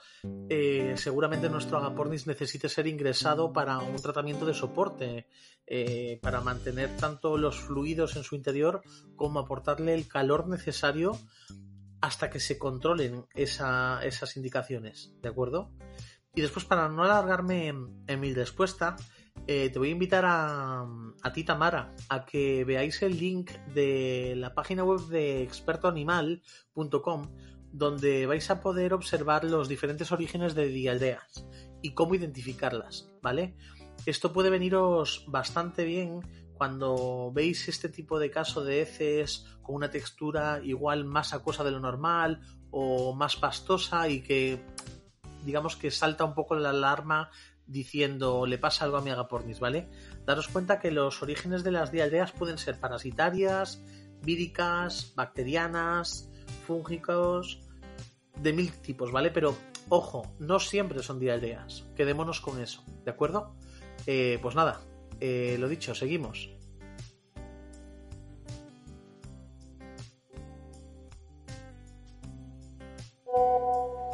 eh, seguramente nuestro agapornis necesite ser ingresado para un tratamiento de soporte, para mantener tanto los fluidos en su interior como aportarle el calor necesario hasta que se controlen esas indicaciones, ¿de acuerdo? Y después, para no alargarme en, mi respuesta, eh, te voy a invitar a ti, Tamara, a que veáis el link de la página web de expertoanimal.com, donde vais a poder observar los diferentes orígenes de dialdeas y cómo identificarlas, ¿vale? Esto puede veniros bastante bien cuando veis este tipo de caso de heces con una textura igual más acuosa de lo normal o más pastosa y que digamos que salta un poco la alarma diciendo le pasa algo a mi agapornis, ¿vale? Daros cuenta que los orígenes de las diarreas pueden ser parasitarias, víricas, bacterianas, de mil tipos, ¿vale? Pero ojo, no siempre son diarreas. Quedémonos con eso, ¿de acuerdo? Eh, pues nada, eh, lo dicho, seguimos.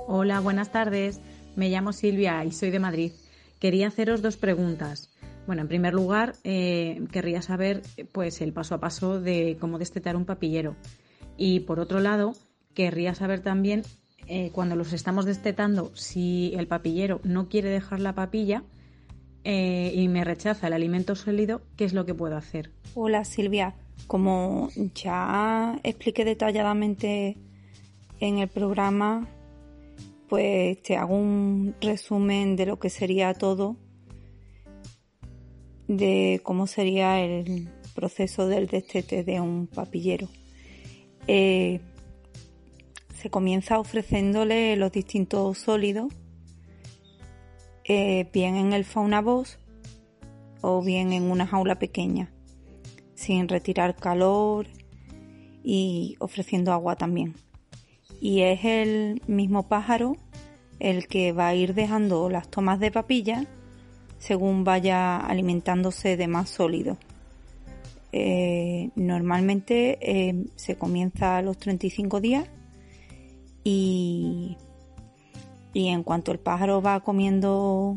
Hola, buenas tardes. Me llamo Silvia y soy de Madrid. Quería haceros dos preguntas. Bueno, en primer lugar, eh, querría saber pues el paso a paso de cómo destetar un papillero. Y por otro lado, querría saber también eh, cuando los estamos destetando, si el papillero no quiere dejar la papilla eh, y me rechaza el alimento sólido, ¿qué es lo que puedo hacer?
Hola Silvia, como ya expliqué detalladamente en el programa, pues te hago un resumen de lo que sería todo, de cómo sería el proceso del destete de un papillero. Eh, se comienza ofreciéndole los distintos sólidos, eh, bien en el fauna box o bien en una jaula pequeña, sin retirar calor y ofreciendo agua también. Y es el mismo pájaro el que va a ir dejando las tomas de papilla según vaya alimentándose de más sólido. Eh, normalmente eh, se comienza a los 35 días y, y en cuanto el pájaro va comiendo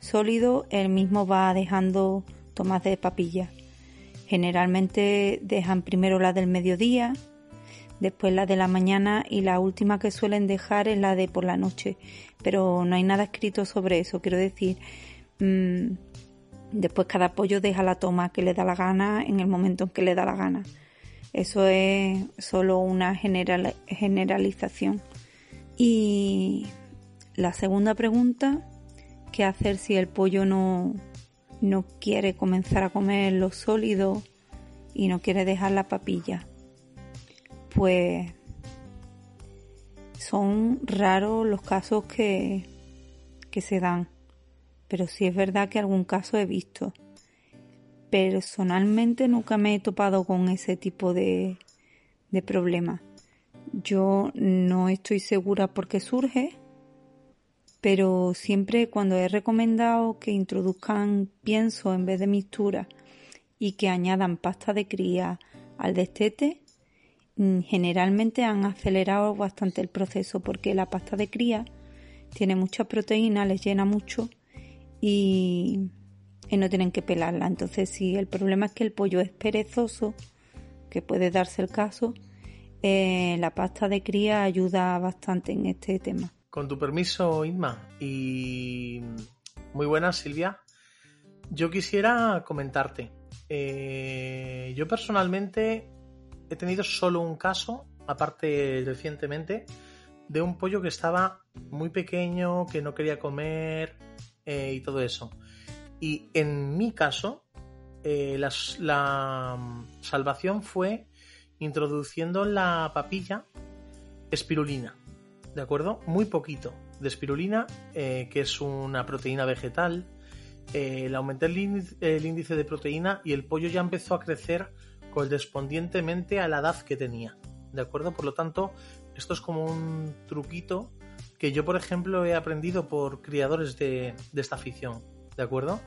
sólido, él mismo va dejando tomas de papilla. Generalmente dejan primero la del mediodía, después la de la mañana y la última que suelen dejar es la de por la noche. Pero no hay nada escrito sobre eso. Quiero decir, mmm, Después cada pollo deja la toma que le da la gana en el momento en que le da la gana. Eso es solo una generalización. Y la segunda pregunta, ¿qué hacer si el pollo no, no quiere comenzar a comer lo sólido y no quiere dejar la papilla? Pues son raros los casos que, que se dan pero sí es verdad que algún caso he visto. Personalmente nunca me he topado con ese tipo de, de problema. Yo no estoy segura por qué surge, pero siempre cuando he recomendado que introduzcan pienso en vez de mixtura y que añadan pasta de cría al destete, mm, generalmente han acelerado bastante el proceso porque la pasta de cría tiene mucha proteína, les llena mucho y, no tienen que pelarla. Entonces, si el problema es que el pollo es perezoso, que puede darse el caso, eh, la pasta de cría ayuda bastante en este tema.
Con tu permiso, Inma, y muy buenas, Silvia. Yo quisiera comentarte. Eh, yo personalmente he tenido solo un caso, aparte recientemente, de un pollo que estaba muy pequeño, que no quería comer, eh, y todo eso. Y en mi caso, eh, la, mm, salvación fue introduciendo la papilla espirulina, ¿de acuerdo? Muy poquito de espirulina, eh, que es una proteína vegetal. le aumenté el índice de proteína y el pollo ya empezó a crecer correspondientemente a la edad que tenía, ¿de acuerdo? Por lo tanto, esto es como un truquito que yo, por ejemplo, he aprendido por criadores de, esta afición, ¿de acuerdo?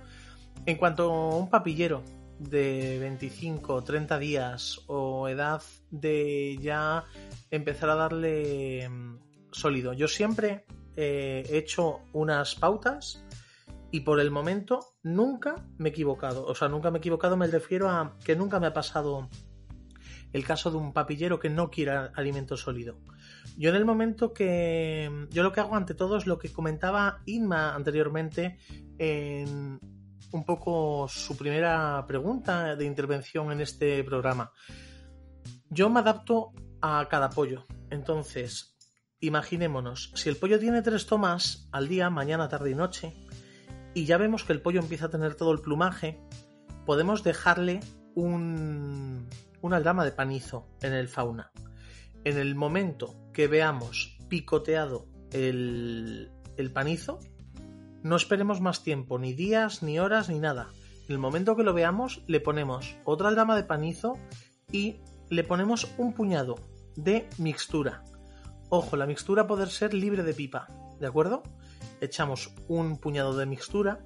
En cuanto a un papillero de 25 o 30 días o edad de ya empezar a darle mm, sólido, yo siempre eh, he hecho unas pautas y por el momento nunca me he equivocado. O sea, nunca me he equivocado, me refiero a que nunca me ha pasado el caso de un papillero que no quiera alimento sólido. Yo en el momento que... Yo lo que hago ante todo es lo que comentaba Inma anteriormente en un poco su primera pregunta de intervención en este programa. Yo me adapto a cada pollo. Entonces, imaginémonos, si el pollo tiene tres tomas al día, mañana, tarde y noche, y ya vemos que el pollo empieza a tener todo el plumaje, podemos dejarle un, una aldama de panizo en el fauna. En el momento que veamos picoteado el, el panizo, no esperemos más tiempo, ni días, ni horas, ni nada. En el momento que lo veamos, le ponemos otra aldama de panizo y le ponemos un puñado de mixtura. Ojo, la mixtura puede ser libre de pipa, ¿de acuerdo? Echamos un puñado de mixtura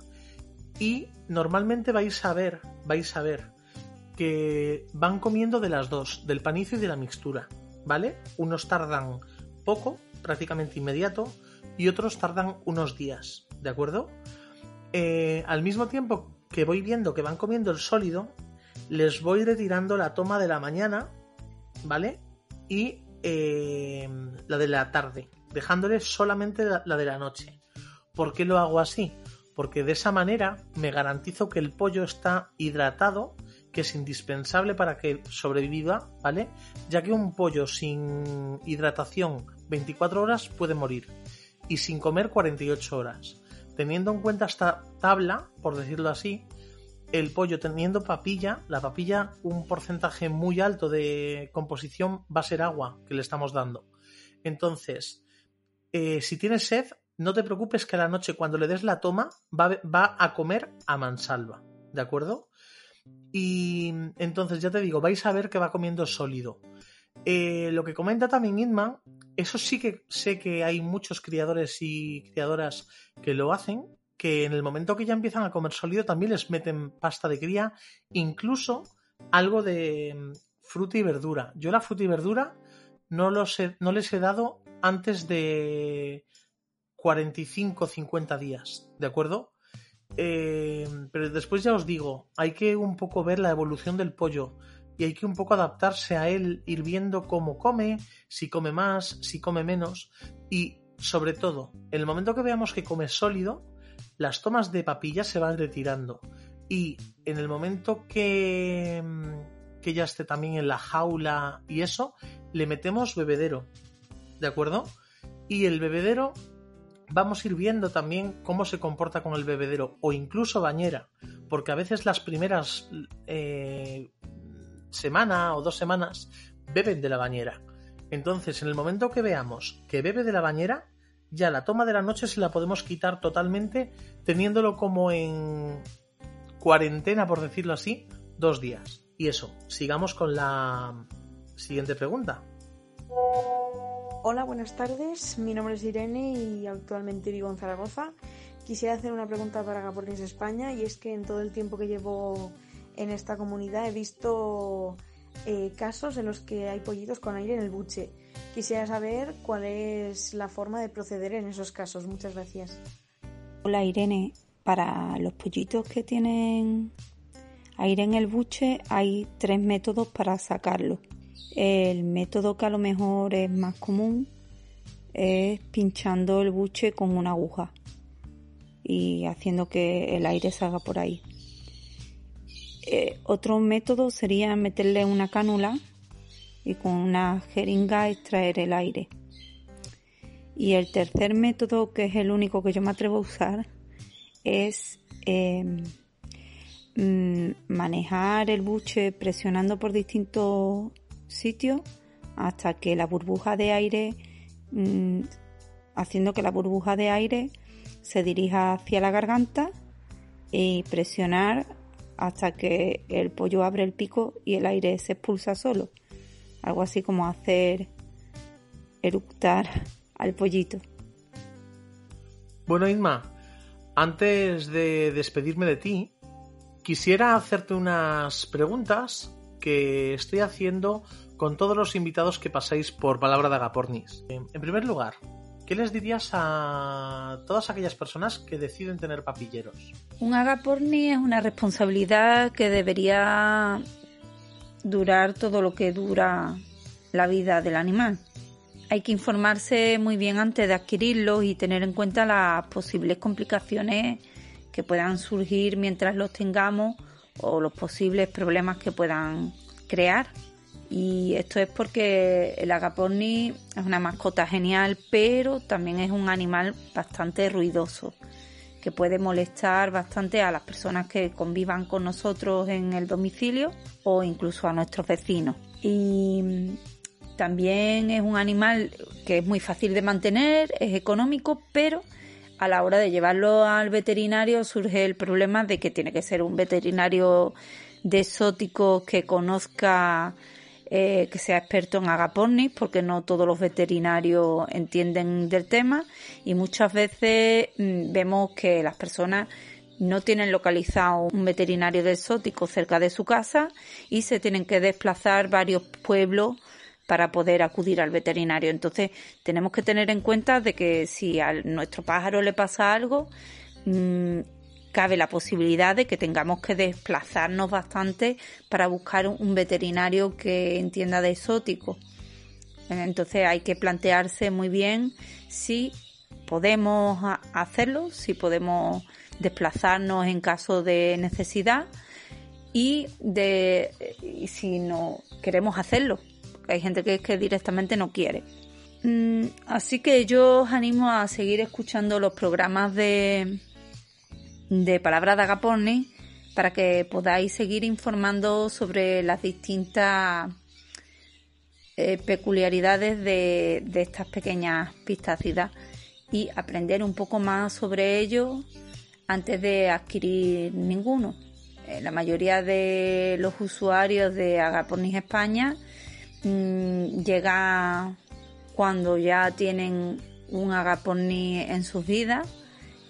y normalmente vais a ver, vais a ver que van comiendo de las dos, del panizo y de la mixtura, ¿vale? Unos tardan poco, prácticamente inmediato, y otros tardan unos días, ¿de acuerdo? Eh, al mismo tiempo que voy viendo que van comiendo el sólido, les voy retirando la toma de la mañana, ¿vale? Y eh, la de la tarde, dejándole solamente la de la noche. ¿Por qué lo hago así? Porque de esa manera me garantizo que el pollo está hidratado, que es indispensable para que sobreviva, ¿vale? Ya que un pollo sin hidratación 24 horas puede morir y sin comer 48 horas. Teniendo en cuenta esta tabla, por decirlo así, el pollo teniendo papilla, la papilla, un porcentaje muy alto de composición va a ser agua que le estamos dando. Entonces, eh, si tienes sed, no te preocupes que a la noche cuando le des la toma va, va a comer a mansalva, ¿de acuerdo? Y entonces ya te digo, vais a ver que va comiendo sólido. Eh, lo que comenta también Inman, eso sí que sé que hay muchos criadores y criadoras que lo hacen, que en el momento que ya empiezan a comer sólido también les meten pasta de cría, incluso algo de mm, fruta y verdura. Yo la fruta y verdura no, no les he dado antes de 45 50 días, ¿de acuerdo? Eh, pero después ya os digo, hay que un poco ver la evolución del pollo y hay que un poco adaptarse a él, ir viendo cómo come, si come más, si come menos y sobre todo, en el momento que veamos que come sólido, las tomas de papilla se van retirando y en el momento que, que ya esté también en la jaula y eso, le metemos bebedero, ¿de acuerdo? Y el bebedero vamos a ir viendo también cómo se comporta con el bebedero o incluso bañera, porque a veces las primeras eh, semana o dos semanas beben de la bañera. Entonces, en el momento que veamos que bebe de la bañera, ya la toma de la noche se la podemos quitar totalmente, teniéndolo como en cuarentena, por decirlo así, dos días. Y eso, sigamos con la siguiente pregunta.
Hola, buenas tardes. Mi nombre es Irene y actualmente vivo en Zaragoza. Quisiera hacer una pregunta para Gapornis España y es que en todo el tiempo que llevo en esta comunidad he visto eh, casos en los que hay pollitos con aire en el buche. Quisiera saber cuál es la forma de proceder en esos casos. Muchas gracias.
Hola Irene, para los pollitos que tienen aire en el buche hay tres métodos para sacarlo. El método que a lo mejor es más común es pinchando el buche con una aguja y haciendo que el aire salga por ahí. Eh, otro método sería meterle una cánula y con una jeringa extraer el aire. Y el tercer método, que es el único que yo me atrevo a usar, es em, mm, manejar el buche presionando por distintos sitio hasta que la burbuja de aire, mm, haciendo que la burbuja de aire se dirija hacia la garganta y presionar hasta que el pollo abre el pico y el aire se expulsa solo. Algo así como hacer eructar al pollito.
Bueno, Inma, antes de despedirme de ti, quisiera hacerte unas preguntas que estoy haciendo con todos los invitados que pasáis por Palabra de Agapornis. En primer lugar, ¿qué les dirías a todas aquellas personas que deciden tener papilleros?
Un agapornis es una responsabilidad que debería durar todo lo que dura la vida del animal. Hay que informarse muy bien antes de adquirirlo y tener en cuenta las posibles complicaciones que puedan surgir mientras los tengamos o los posibles problemas que puedan crear. Y esto es porque el agaporni es una mascota genial, pero también es un animal bastante ruidoso, que puede molestar bastante a las personas que convivan con nosotros en el domicilio o incluso a nuestros vecinos. Y también es un animal que es muy fácil de mantener, es económico, pero a la hora de llevarlo al veterinario surge el problema de que tiene que ser un veterinario de exóticos que conozca eh, que sea experto en agapornis, porque no todos los veterinarios entienden del tema. Y muchas veces mm, vemos que las personas no tienen localizado un veterinario de exótico cerca de su casa y se tienen que desplazar varios pueblos para poder acudir al veterinario. Entonces tenemos que tener en cuenta de que si a nuestro pájaro le pasa algo, mm, cabe la posibilidad de que tengamos que desplazarnos bastante para buscar un veterinario que entienda de exótico. Entonces hay que plantearse muy bien si podemos hacerlo, si podemos desplazarnos en caso de necesidad y de si no queremos hacerlo. Hay gente que, que directamente no quiere. Mm, así que yo os animo a seguir escuchando los programas de, de Palabra de Agaporni para que podáis seguir informando sobre las distintas eh, peculiaridades de, de, estas pequeñas pistácidas y aprender un poco más sobre ello antes de adquirir ninguno. Eh, la mayoría de los usuarios de Agapornis España mmm, llega cuando ya tienen un Agapornis en sus vidas,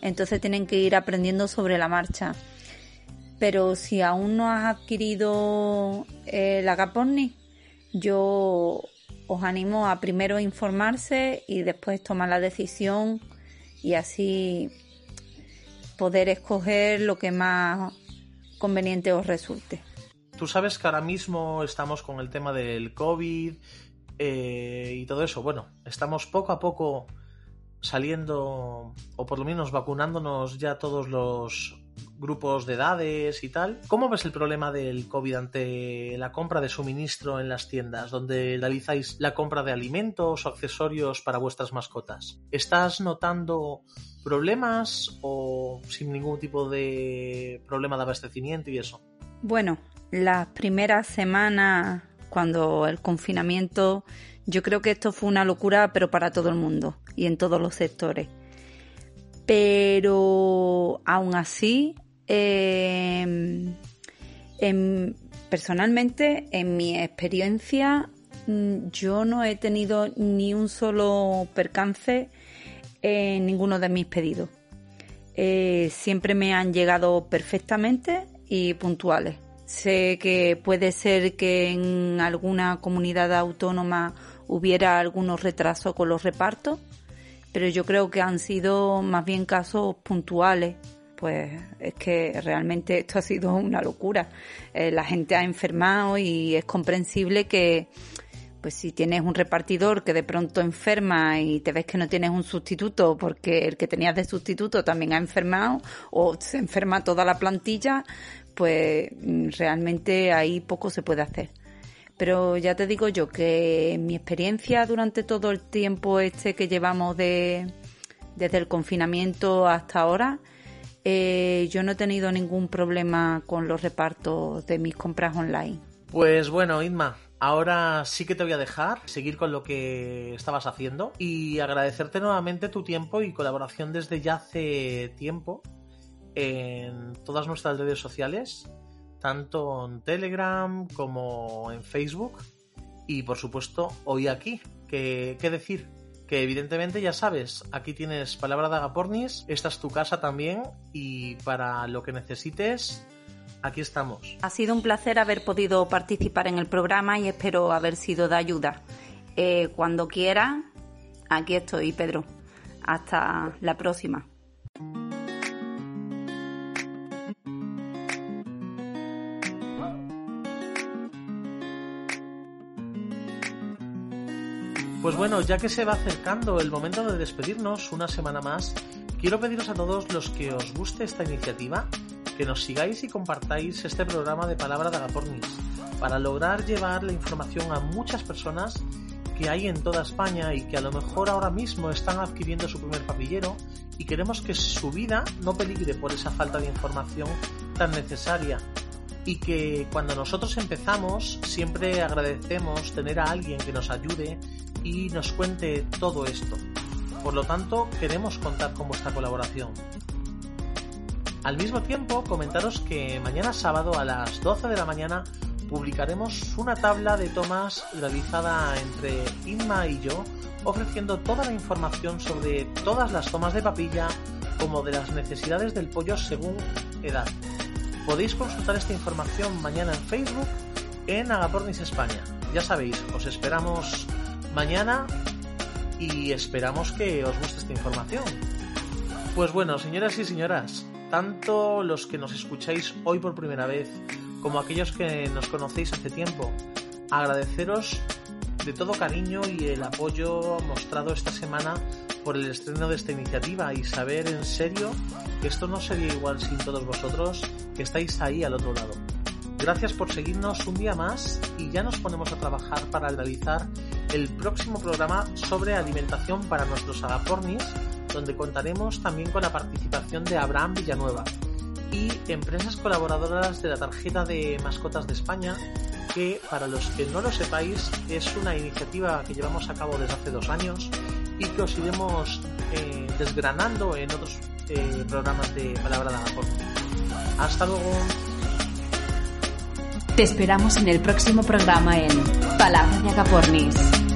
entonces tienen que ir aprendiendo sobre la marcha. Pero si aún no has adquirido el Agapornis, yo os animo a primero informarse y después tomar la decisión y así poder escoger lo que más conveniente os resulte.
Tú sabes que ahora mismo estamos con el tema del COVID eh, y todo eso. Bueno, estamos poco a poco saliendo, o por lo menos vacunándonos ya todos los grupos de edades y tal. ¿Cómo ves el problema del COVID ante la compra de suministro en las tiendas, donde realizáis la compra de alimentos o accesorios para vuestras mascotas? ¿Estás notando problemas o sin ningún tipo de problema de abastecimiento y eso?
Bueno, las primeras semanas, cuando el confinamiento, yo creo que esto fue una locura, pero para todo el mundo y en todos los sectores. Pero aún así, eh, en, personalmente, en mi experiencia, mm, yo no he tenido ni un solo percance en ninguno de mis pedidos. Eh, siempre me han llegado perfectamente y puntuales. Sé que puede ser que en alguna comunidad autónoma hubiera algunos retrasos con los repartos, pero yo creo que han sido más bien casos puntuales. Pues es que realmente esto ha sido una locura. Eh, la gente ha enfermado y es comprensible que, pues si tienes un repartidor que de pronto enferma y te ves que no tienes un sustituto porque el que tenías de sustituto también ha enfermado o se enferma toda la plantilla, pues mm, realmente ahí poco se puede hacer. Pero ya te digo yo que mi experiencia durante todo el tiempo este que llevamos de, desde el confinamiento hasta ahora, eh, yo no he tenido ningún problema con los repartos de mis compras online.
Pues bueno, Inma, ahora sí que te voy a dejar seguir con lo que estabas haciendo y agradecerte nuevamente tu tiempo y colaboración desde ya hace tiempo en todas nuestras redes sociales, tanto en Telegram como en Facebook y por supuesto hoy aquí. ¿Qué, qué decir? Que evidentemente ya sabes, aquí tienes palabra de Agapornis, esta es tu casa también y para lo que necesites, aquí estamos.
Ha sido un placer haber podido participar en el programa y espero haber sido de ayuda. Eh, cuando quiera, aquí estoy, Pedro. Hasta la próxima.
Pues bueno, ya que se va acercando el momento de despedirnos una semana más, quiero pediros a todos los que os guste esta iniciativa que nos sigáis y compartáis este programa de Palabra de Agapornis para lograr llevar la información a muchas personas que hay en toda España y que a lo mejor ahora mismo están adquiriendo su primer papillero y queremos que su vida no peligre por esa falta de información tan necesaria. Y que cuando nosotros empezamos siempre agradecemos tener a alguien que nos ayude y nos cuente todo esto. Por lo tanto, queremos contar con vuestra colaboración. Al mismo tiempo, comentaros que mañana sábado a las 12 de la mañana publicaremos una tabla de tomas realizada entre Inma y yo, ofreciendo toda la información sobre todas las tomas de papilla, como de las necesidades del pollo según edad. Podéis consultar esta información mañana en Facebook en Agapornis España. Ya sabéis, os esperamos mañana y esperamos que os guste esta información. Pues bueno, señoras y señoras, tanto los que nos escucháis hoy por primera vez como aquellos que nos conocéis hace tiempo, agradeceros de todo cariño y el apoyo mostrado esta semana por el estreno de esta iniciativa y saber en serio que esto no sería igual sin todos vosotros que estáis ahí al otro lado. Gracias por seguirnos un día más y ya nos ponemos a trabajar para realizar el próximo programa sobre alimentación para nuestros agapornis, donde contaremos también con la participación de Abraham Villanueva y empresas colaboradoras de la tarjeta de mascotas de España, que para los que no lo sepáis es una iniciativa que llevamos a cabo desde hace dos años y que os iremos eh, desgranando en otros eh, programas de Palabra de Agapornis. Hasta luego.
Te esperamos en el próximo programa en Palabra de Agapornis.